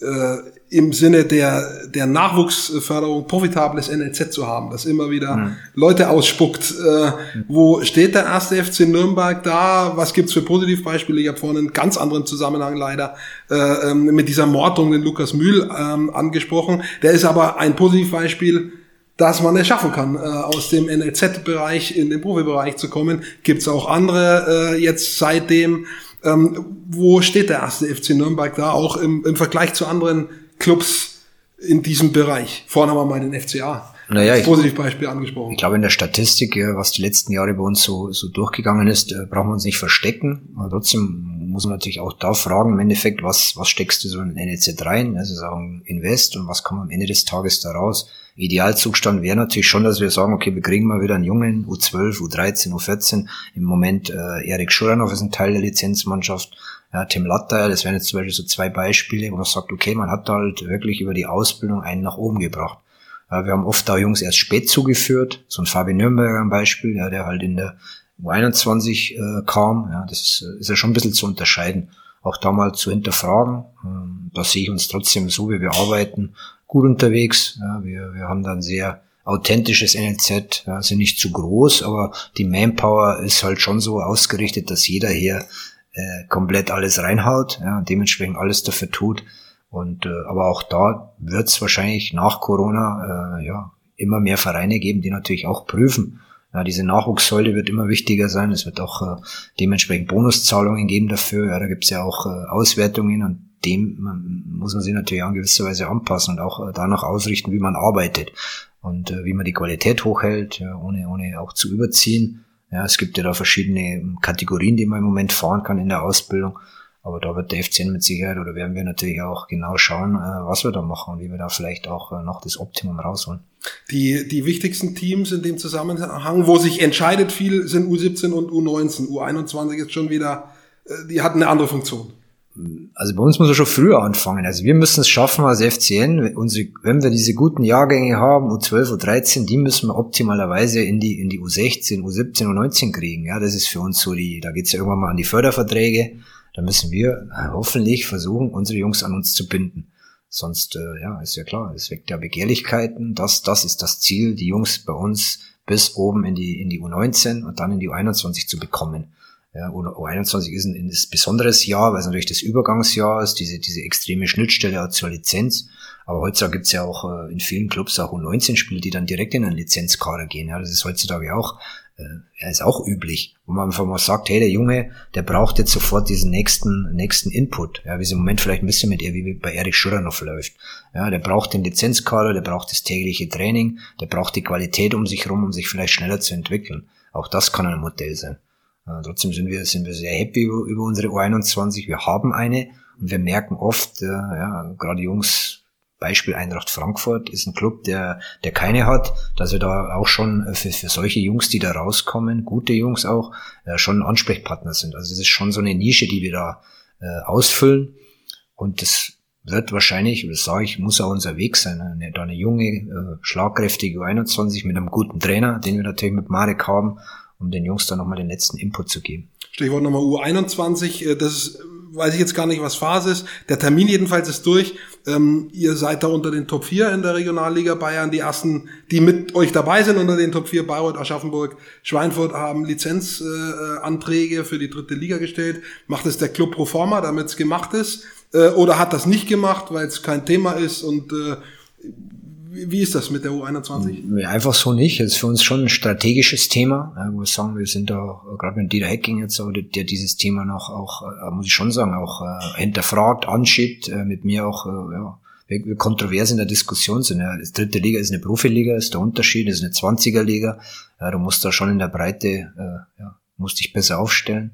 äh, im Sinne der, der Nachwuchsförderung profitables NLZ zu haben, das immer wieder mhm. Leute ausspuckt. Äh, wo steht der erste FC Nürnberg da? Was gibt's für Positivbeispiele? Ich habe vorhin einen ganz anderen Zusammenhang leider äh, ähm, mit dieser Mordung den Lukas Mühl ähm, angesprochen. Der ist aber ein Positivbeispiel dass man es schaffen kann, äh, aus dem NLZ-Bereich in den Profibereich zu kommen. Gibt es auch andere äh, jetzt seitdem. Ähm, wo steht der erste FC Nürnberg da, auch im, im Vergleich zu anderen Clubs in diesem Bereich? Vorne haben wir mal den FCA naja, als Positivbeispiel angesprochen. Ich glaube, in der Statistik, was die letzten Jahre bei uns so, so durchgegangen ist, äh, brauchen wir uns nicht verstecken. Aber trotzdem muss man natürlich auch da fragen, im Endeffekt, was, was steckst du so in NEZ rein? Also sagen Invest und was kommt am Ende des Tages da raus? Idealzustand wäre natürlich schon, dass wir sagen, okay, wir kriegen mal wieder einen Jungen, U12, U13, U14. Im Moment äh, Erik Schuranov ist ein Teil der Lizenzmannschaft. Ja, Tim Latter, das wären jetzt zum Beispiel so zwei Beispiele, wo man sagt, okay, man hat halt wirklich über die Ausbildung einen nach oben gebracht. Ja, wir haben oft da Jungs erst spät zugeführt, so ein Fabi Nürnberger ein Beispiel, ja, der halt in der U21 äh, kam. Ja, das ist, ist ja schon ein bisschen zu unterscheiden. Auch da mal zu hinterfragen. Ähm, da sehe ich uns trotzdem so, wie wir arbeiten, gut unterwegs. Ja, wir, wir haben dann sehr authentisches NLZ, ja, sind nicht zu groß, aber die Manpower ist halt schon so ausgerichtet, dass jeder hier äh, komplett alles reinhaut ja, und dementsprechend alles dafür tut, und äh, aber auch da wird es wahrscheinlich nach Corona äh, ja immer mehr Vereine geben, die natürlich auch prüfen. Ja, diese Nachwuchssäule wird immer wichtiger sein. Es wird auch äh, dementsprechend Bonuszahlungen geben dafür. Ja, da gibt es ja auch äh, Auswertungen und dem muss man sich natürlich in gewisser Weise anpassen und auch äh, danach ausrichten, wie man arbeitet und äh, wie man die Qualität hochhält, ja, ohne, ohne auch zu überziehen. Ja, es gibt ja da verschiedene Kategorien, die man im Moment fahren kann in der Ausbildung. Aber da wird der FCN mit Sicherheit oder werden wir natürlich auch genau schauen, äh, was wir da machen und wie wir da vielleicht auch äh, noch das Optimum rausholen. Die, die wichtigsten Teams in dem Zusammenhang, wo sich entscheidet viel, sind U17 und U19. U21 ist schon wieder, äh, die hatten eine andere Funktion. Also bei uns muss er schon früher anfangen. Also wir müssen es schaffen als FCN, unsere, wenn wir diese guten Jahrgänge haben, U12, U13, die müssen wir optimalerweise in die, in die U16, U17, U19 kriegen. Ja, das ist für uns so die, da geht's ja irgendwann mal an die Förderverträge da müssen wir äh, hoffentlich versuchen, unsere Jungs an uns zu binden. Sonst, äh, ja, ist ja klar, es weckt ja Begehrlichkeiten. Das, das ist das Ziel, die Jungs bei uns bis oben in die, in die U19 und dann in die U21 zu bekommen. Ja, U21 ist ein, ein besonderes Jahr, weil es natürlich das Übergangsjahr ist, diese, diese extreme Schnittstelle zur Lizenz. Aber heutzutage gibt's ja auch äh, in vielen Clubs auch U19-Spiele, die dann direkt in einen Lizenzkader gehen. Ja, das ist heutzutage auch äh, ist auch üblich, wo man einfach mal sagt, hey, der Junge, der braucht jetzt sofort diesen nächsten, nächsten Input, ja, wie es im Moment vielleicht ein bisschen mit ihr, wie bei Erik Schuranov läuft. Ja, der braucht den Lizenzkader, der braucht das tägliche Training, der braucht die Qualität um sich rum, um sich vielleicht schneller zu entwickeln. Auch das kann ein Modell sein. Ja, trotzdem sind wir, sind wir sehr happy über, unsere U21. Wir haben eine und wir merken oft, äh, ja, gerade Jungs, Beispiel Eintracht Frankfurt ist ein Club, der, der keine hat, dass wir da auch schon für, für solche Jungs, die da rauskommen, gute Jungs auch, äh, schon Ansprechpartner sind. Also es ist schon so eine Nische, die wir da äh, ausfüllen. Und das wird wahrscheinlich, das sage ich, muss auch unser Weg sein. Eine, da eine junge, äh, schlagkräftige U21 mit einem guten Trainer, den wir natürlich mit Marek haben, um den Jungs da nochmal den letzten Input zu geben. Stichwort nochmal U21, äh, das ist weiß ich jetzt gar nicht, was Phase ist. Der Termin jedenfalls ist durch. Ähm, ihr seid da unter den Top 4 in der Regionalliga Bayern. Die ersten, die mit euch dabei sind unter den Top 4, Bayreuth, Aschaffenburg, Schweinfurt, haben Lizenzanträge äh, für die dritte Liga gestellt. Macht es der Club pro forma, damit es gemacht ist? Äh, oder hat das nicht gemacht, weil es kein Thema ist und äh, wie ist das mit der U21? Einfach so nicht. Das ist für uns schon ein strategisches Thema. Ja, wir sagen, wir sind da, gerade mit Dieter Hecking jetzt, der, der dieses Thema noch auch, äh, muss ich schon sagen, auch äh, hinterfragt, anschiebt, äh, mit mir auch, äh, ja, wir, kontrovers in der Diskussion sind. Ja. Das dritte Liga ist eine Profiliga, ist der Unterschied, ist eine 20er-Liga. Ja, du musst da schon in der Breite, äh, ja, musst dich besser aufstellen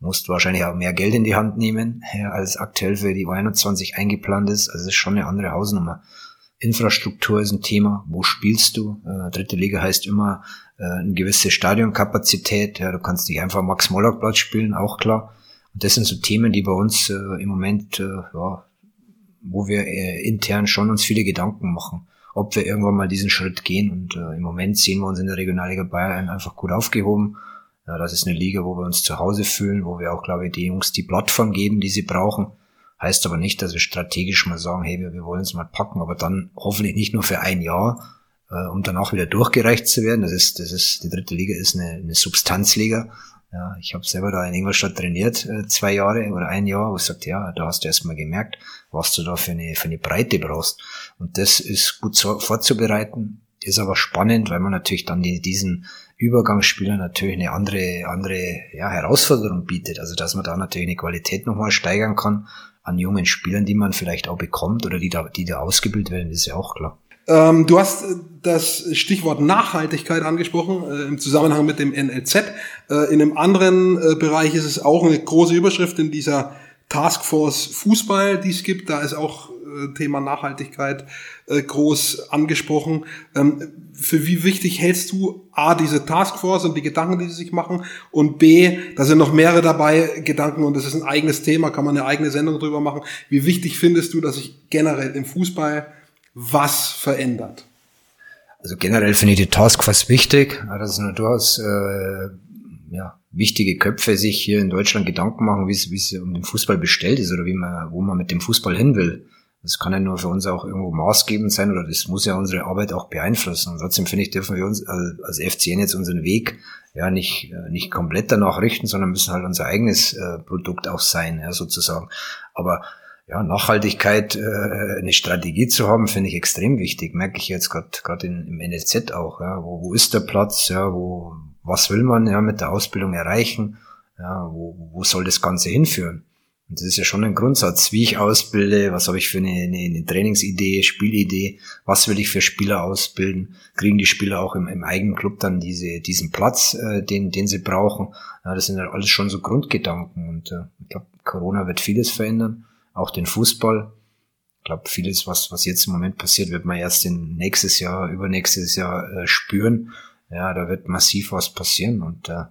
musst wahrscheinlich auch mehr Geld in die Hand nehmen, ja, als aktuell für die U21 eingeplant ist. Also es ist schon eine andere Hausnummer. Infrastruktur ist ein Thema. Wo spielst du? Äh, dritte Liga heißt immer äh, eine gewisse Stadionkapazität. Ja, du kannst nicht einfach Max Morlock Platz spielen, auch klar. Und das sind so Themen, die bei uns äh, im Moment, äh, ja, wo wir äh, intern schon uns viele Gedanken machen, ob wir irgendwann mal diesen Schritt gehen. Und äh, im Moment sehen wir uns in der Regionalliga Bayern einfach gut aufgehoben. Ja, das ist eine Liga, wo wir uns zu Hause fühlen, wo wir auch, glaube ich, die Jungs die Plattform geben, die sie brauchen. Heißt aber nicht, dass wir strategisch mal sagen, hey, wir, wir wollen es mal packen, aber dann hoffentlich nicht nur für ein Jahr, äh, um danach wieder durchgereicht zu werden. Das ist, das ist, die dritte Liga ist eine, eine Substanzliga. Ja, ich habe selber da in Ingolstadt trainiert, äh, zwei Jahre oder ein Jahr, wo ich sagte, ja, da hast du erstmal gemerkt, was du da für eine, für eine Breite brauchst. Und das ist gut so, vorzubereiten. ist aber spannend, weil man natürlich dann die, diesen Übergangsspielern natürlich eine andere, andere ja, Herausforderung bietet. Also dass man da natürlich eine Qualität nochmal steigern kann an jungen Spielern, die man vielleicht auch bekommt oder die da, die da ausgebildet werden, ist ja auch klar. Ähm, du hast äh, das Stichwort Nachhaltigkeit angesprochen äh, im Zusammenhang mit dem NLZ. Äh, in einem anderen äh, Bereich ist es auch eine große Überschrift in dieser Taskforce Fußball, die es gibt. Da ist auch Thema Nachhaltigkeit äh, groß angesprochen. Ähm, für wie wichtig hältst du A, diese Taskforce und die Gedanken, die sie sich machen und B, da sind noch mehrere dabei Gedanken und das ist ein eigenes Thema, kann man eine eigene Sendung drüber machen. Wie wichtig findest du, dass sich generell im Fußball was verändert? Also generell finde ich die Taskforce wichtig, dass es durchaus äh, ja, wichtige Köpfe sich hier in Deutschland Gedanken machen, wie es, wie es um den Fußball bestellt ist oder wie man, wo man mit dem Fußball hin will. Das kann ja nur für uns auch irgendwo maßgebend sein oder das muss ja unsere Arbeit auch beeinflussen. Und trotzdem finde ich, dürfen wir uns als FCN jetzt unseren Weg ja nicht, äh, nicht komplett danach richten, sondern müssen halt unser eigenes äh, Produkt auch sein, ja, sozusagen. Aber ja, Nachhaltigkeit, äh, eine Strategie zu haben, finde ich extrem wichtig. Merke ich jetzt gerade gerade im NLZ auch. Ja, wo, wo ist der Platz? Ja, wo was will man ja mit der Ausbildung erreichen? Ja, wo, wo soll das Ganze hinführen? Und das ist ja schon ein Grundsatz, wie ich ausbilde, was habe ich für eine, eine, eine Trainingsidee, Spielidee, was will ich für Spieler ausbilden, kriegen die Spieler auch im, im eigenen Club dann diese, diesen Platz, äh, den, den sie brauchen. Ja, das sind ja alles schon so Grundgedanken und äh, ich glaube, Corona wird vieles verändern, auch den Fußball. Ich glaube, vieles, was, was jetzt im Moment passiert, wird man erst in nächstes Jahr, übernächstes Jahr äh, spüren. Ja, da wird massiv was passieren und äh,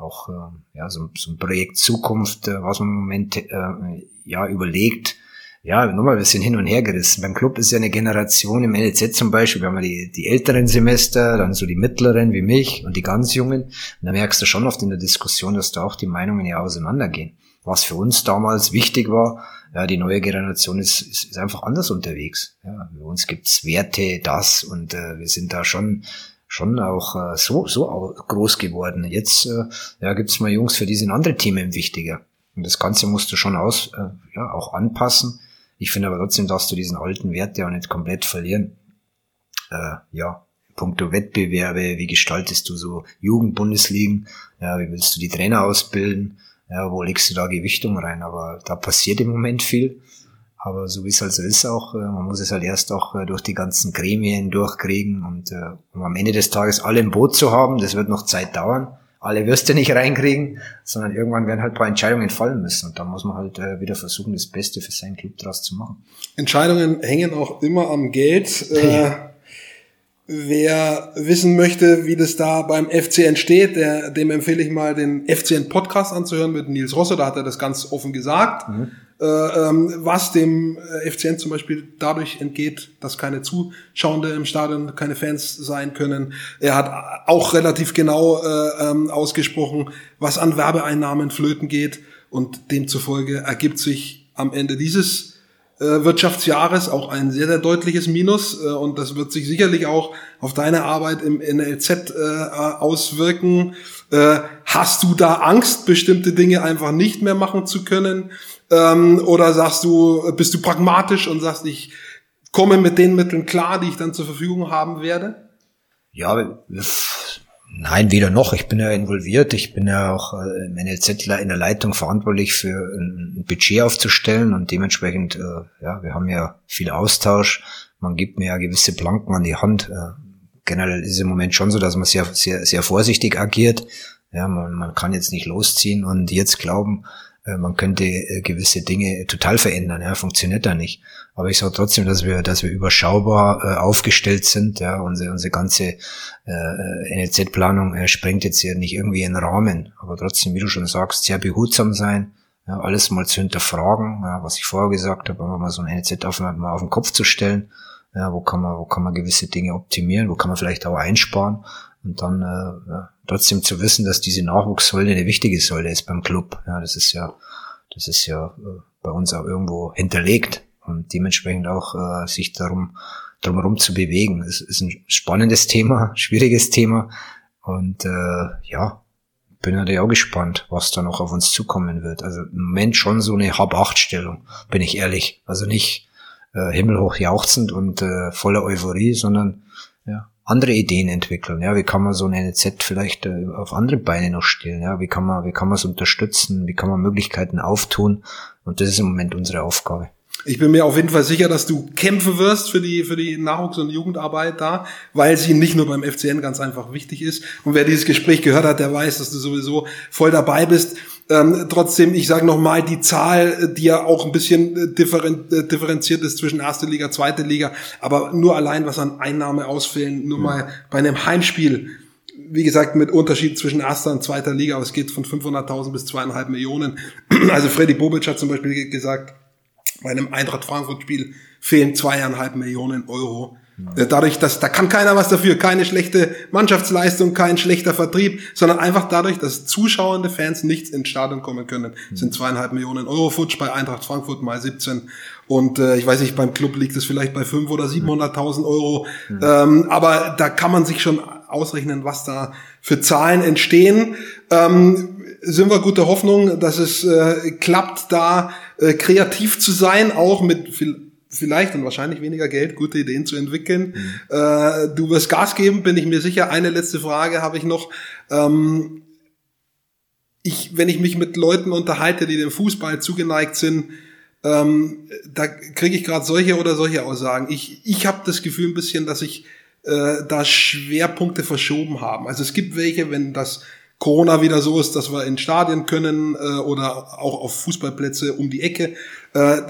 auch äh, ja, so, so ein Projekt Zukunft, äh, was man im Moment äh, ja überlegt. Ja, nochmal, wir sind hin und her gerissen. Beim Club ist ja eine Generation im LZ zum Beispiel, wir haben ja die, die älteren Semester, dann so die mittleren wie mich und die ganz jungen. Und da merkst du schon oft in der Diskussion, dass da auch die Meinungen ja auseinandergehen. Was für uns damals wichtig war, ja, die neue Generation ist, ist, ist einfach anders unterwegs. Ja, bei uns gibt's Werte, das und äh, wir sind da schon schon auch äh, so, so groß geworden. Jetzt äh, ja, gibt's mal Jungs, für die sind andere Themen wichtiger. Und das Ganze musst du schon aus, äh, ja, auch anpassen. Ich finde aber trotzdem, dass du diesen alten Wert ja nicht komplett verlieren. Äh, ja, puncto Wettbewerbe, wie gestaltest du so Jugendbundesligen, ja, wie willst du die Trainer ausbilden, ja, wo legst du da Gewichtung rein, aber da passiert im Moment viel. Aber so wie es halt so ist auch, äh, man muss es halt erst auch äh, durch die ganzen Gremien durchkriegen und äh, um am Ende des Tages alle im Boot zu haben, das wird noch Zeit dauern. Alle wirst du nicht reinkriegen, sondern irgendwann werden halt ein paar Entscheidungen fallen müssen und da muss man halt wieder versuchen, das Beste für seinen Club draus zu machen. Entscheidungen hängen auch immer am Geld. Ja. Wer wissen möchte, wie das da beim FCN steht, der, dem empfehle ich mal den FCN Podcast anzuhören mit Nils Rosse, da hat er das ganz offen gesagt. Mhm was dem äh, FCN zum Beispiel dadurch entgeht, dass keine Zuschauende im Stadion, keine Fans sein können. Er hat auch relativ genau äh, ähm, ausgesprochen, was an Werbeeinnahmen flöten geht und demzufolge ergibt sich am Ende dieses äh, Wirtschaftsjahres auch ein sehr, sehr deutliches Minus äh, und das wird sich sicherlich auch auf deine Arbeit im NLZ äh, auswirken. Äh, hast du da Angst, bestimmte Dinge einfach nicht mehr machen zu können? Ähm, oder sagst du, bist du pragmatisch und sagst, ich komme mit den Mitteln klar, die ich dann zur Verfügung haben werde? Ja, nein, weder noch. Ich bin ja involviert. Ich bin ja auch äh, im NLZ in der Leitung verantwortlich für ein Budget aufzustellen und dementsprechend, äh, ja, wir haben ja viel Austausch. Man gibt mir ja gewisse Planken an die Hand. Äh, generell ist es im Moment schon so, dass man sehr, sehr, sehr vorsichtig agiert. Ja, man, man kann jetzt nicht losziehen und jetzt glauben, man könnte äh, gewisse Dinge total verändern, ja, funktioniert da nicht. Aber ich sage trotzdem, dass wir, dass wir überschaubar äh, aufgestellt sind, ja, unsere, unsere ganze äh, NLZ-Planung äh, sprengt jetzt hier nicht irgendwie einen Rahmen, aber trotzdem, wie du schon sagst, sehr behutsam sein, ja, alles mal zu hinterfragen, ja, was ich vorher gesagt habe, einfach mal so ein NLZ auf, mal auf den Kopf zu stellen, ja, wo kann man, wo kann man gewisse Dinge optimieren, wo kann man vielleicht auch einsparen und dann äh, ja, trotzdem zu wissen, dass diese Nachwuchssäule eine wichtige Säule ist beim Club. Ja, das ist ja, das ist ja äh, bei uns auch irgendwo hinterlegt und dementsprechend auch äh, sich darum drumherum zu bewegen. Es ist ein spannendes Thema, schwieriges Thema und äh, ja, bin natürlich auch gespannt, was da noch auf uns zukommen wird. Also im Moment schon so eine Hab-Acht-Stellung, bin ich ehrlich. Also nicht äh, himmelhoch jauchzend und äh, voller Euphorie, sondern andere Ideen entwickeln. Ja, wie kann man so eine NZ vielleicht äh, auf andere Beine noch stellen? Ja, wie kann man, wie kann man es unterstützen? Wie kann man Möglichkeiten auftun? Und das ist im Moment unsere Aufgabe. Ich bin mir auf jeden Fall sicher, dass du kämpfen wirst für die, für die Nachwuchs- und Jugendarbeit da, weil sie nicht nur beim FCN ganz einfach wichtig ist. Und wer dieses Gespräch gehört hat, der weiß, dass du sowieso voll dabei bist. Ähm, trotzdem, ich sage nochmal, die Zahl, die ja auch ein bisschen äh, differen, äh, differenziert ist zwischen erste Liga, zweite Liga, aber nur allein was an Einnahmeausfällen, nur mal bei einem Heimspiel, wie gesagt, mit Unterschied zwischen erster und zweiter Liga, aber es geht von 500.000 bis zweieinhalb Millionen. Also Freddy Bobic hat zum Beispiel gesagt, bei einem Eintracht Frankfurt Spiel fehlen zweieinhalb Millionen Euro Dadurch, dass da kann keiner was dafür, keine schlechte Mannschaftsleistung, kein schlechter Vertrieb, sondern einfach dadurch, dass zuschauende Fans nicht ins Stadion kommen können, mhm. sind zweieinhalb Millionen Euro Futsch bei Eintracht Frankfurt mal 17 und äh, ich weiß nicht, beim Club liegt es vielleicht bei fünf oder 700.000 Euro, mhm. ähm, aber da kann man sich schon ausrechnen, was da für Zahlen entstehen. Ähm, sind wir guter Hoffnung, dass es äh, klappt, da äh, kreativ zu sein, auch mit viel vielleicht und wahrscheinlich weniger Geld, gute Ideen zu entwickeln. Mhm. Äh, du wirst Gas geben, bin ich mir sicher. Eine letzte Frage habe ich noch. Ähm, ich, wenn ich mich mit Leuten unterhalte, die dem Fußball zugeneigt sind, ähm, da kriege ich gerade solche oder solche Aussagen. Ich, ich habe das Gefühl ein bisschen, dass ich äh, da Schwerpunkte verschoben haben. Also es gibt welche, wenn das Corona wieder so ist, dass wir in Stadien können äh, oder auch auf Fußballplätze um die Ecke. Äh,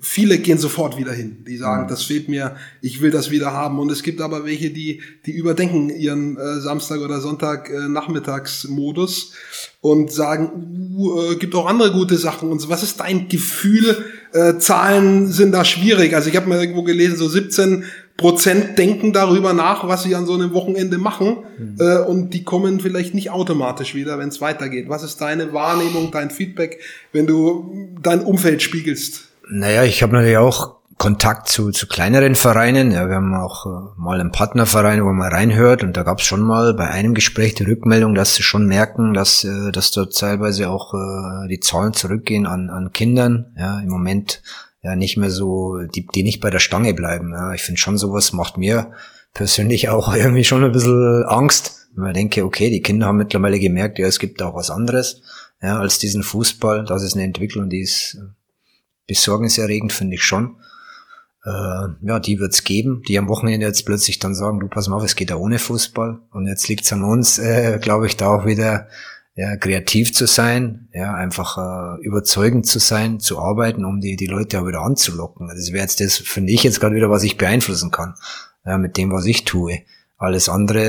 viele gehen sofort wieder hin. Die sagen, mhm. das fehlt mir, ich will das wieder haben. Und es gibt aber welche, die, die überdenken ihren äh, Samstag oder Sonntag äh, Nachmittagsmodus und sagen, uh, äh, gibt auch andere gute Sachen. Und so. was ist dein Gefühl? Äh, Zahlen sind da schwierig. Also ich habe mal irgendwo gelesen, so 17 Prozent denken darüber nach, was sie an so einem Wochenende machen mhm. äh, und die kommen vielleicht nicht automatisch wieder, wenn es weitergeht. Was ist deine Wahrnehmung, dein Feedback, wenn du dein Umfeld spiegelst? Naja, ich habe natürlich auch Kontakt zu, zu kleineren Vereinen. Ja, wir haben auch äh, mal einen Partnerverein, wo man reinhört und da gab es schon mal bei einem Gespräch die Rückmeldung, dass sie schon merken, dass, äh, dass dort teilweise auch äh, die Zahlen zurückgehen an, an Kindern. Ja, im Moment ja nicht mehr so, die, die nicht bei der Stange bleiben. Ja. Ich finde schon, sowas macht mir persönlich auch irgendwie schon ein bisschen Angst, wenn man denke, okay, die Kinder haben mittlerweile gemerkt, ja, es gibt auch was anderes, ja, als diesen Fußball. Das ist eine Entwicklung, die ist äh, besorgniserregend, finde ich schon. Äh, ja, die wird's geben, die am Wochenende jetzt plötzlich dann sagen, du pass mal auf, es geht ja ohne Fußball. Und jetzt liegt's an uns, äh, glaube ich, da auch wieder ja, kreativ zu sein, ja, einfach äh, überzeugend zu sein, zu arbeiten, um die, die Leute auch wieder anzulocken. Das wäre jetzt das, finde ich jetzt gerade wieder, was ich beeinflussen kann, ja, mit dem, was ich tue. Alles andere,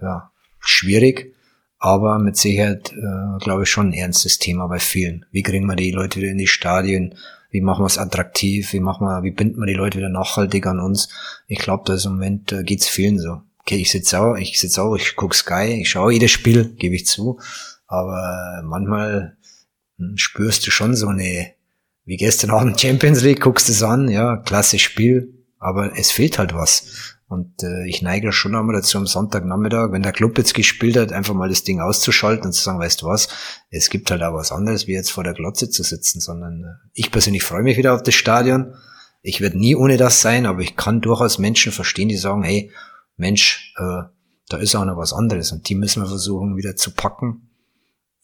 äh, ja, schwierig, aber mit Sicherheit, äh, glaube ich, schon ein ernstes Thema bei vielen. Wie kriegen wir die Leute wieder in die Stadien? Wie machen wir es attraktiv? Wie machen wir, wie binden wir die Leute wieder nachhaltig an uns? Ich glaube, da ist im Moment äh, geht's vielen so. Okay, ich sitze auch, ich sitze auch, ich guck Sky, ich schaue jedes Spiel, gebe ich zu. Aber manchmal hm, spürst du schon so eine, wie gestern Abend Champions League, guckst es an, ja, klasse Spiel, aber es fehlt halt was. Und äh, ich neige schon einmal dazu am Sonntagnachmittag, wenn der Club jetzt gespielt hat, einfach mal das Ding auszuschalten und zu sagen, weißt du was, es gibt halt auch was anderes, wie jetzt vor der Glotze zu sitzen, sondern äh, ich persönlich freue mich wieder auf das Stadion. Ich werde nie ohne das sein, aber ich kann durchaus Menschen verstehen, die sagen, hey, Mensch, äh, da ist auch noch was anderes und die müssen wir versuchen wieder zu packen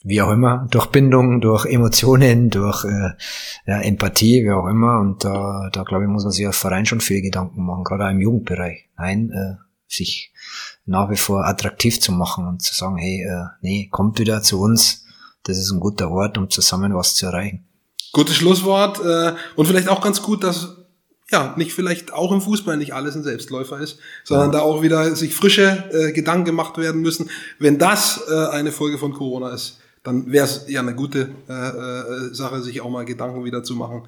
wie auch immer, durch Bindung, durch Emotionen, durch äh, ja, Empathie, wie auch immer. Und da, da glaube ich, muss man sich als Verein schon viel Gedanken machen, gerade auch im Jugendbereich. Nein, äh, sich nach wie vor attraktiv zu machen und zu sagen, hey, äh, nee, kommt wieder zu uns, das ist ein guter Ort, um zusammen was zu erreichen. Gutes Schlusswort äh, und vielleicht auch ganz gut, dass ja, nicht vielleicht auch im Fußball nicht alles ein Selbstläufer ist, sondern ja. da auch wieder sich frische äh, Gedanken gemacht werden müssen. Wenn das äh, eine Folge von Corona ist, dann wäre es ja eine gute äh, äh, Sache, sich auch mal Gedanken wieder zu machen.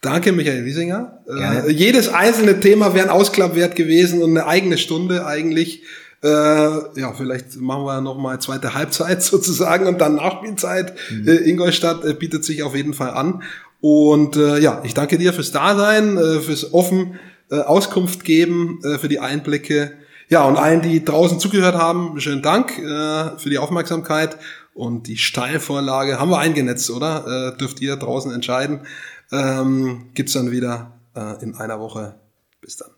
Danke, Michael Wiesinger. Äh, jedes einzelne Thema wäre ein Ausklapp wert gewesen und eine eigene Stunde eigentlich. Äh, ja, vielleicht machen wir noch mal zweite Halbzeit sozusagen und dann Nachspielzeit. Mhm. Äh, Ingolstadt äh, bietet sich auf jeden Fall an. Und äh, ja, ich danke dir fürs Dasein, äh, fürs offen äh, Auskunft geben, äh, für die Einblicke. Ja, und allen, die draußen zugehört haben, schönen Dank äh, für die Aufmerksamkeit. Und die Steilvorlage haben wir eingenetzt, oder? Äh, dürft ihr draußen entscheiden. Ähm, gibt's dann wieder äh, in einer Woche. Bis dann.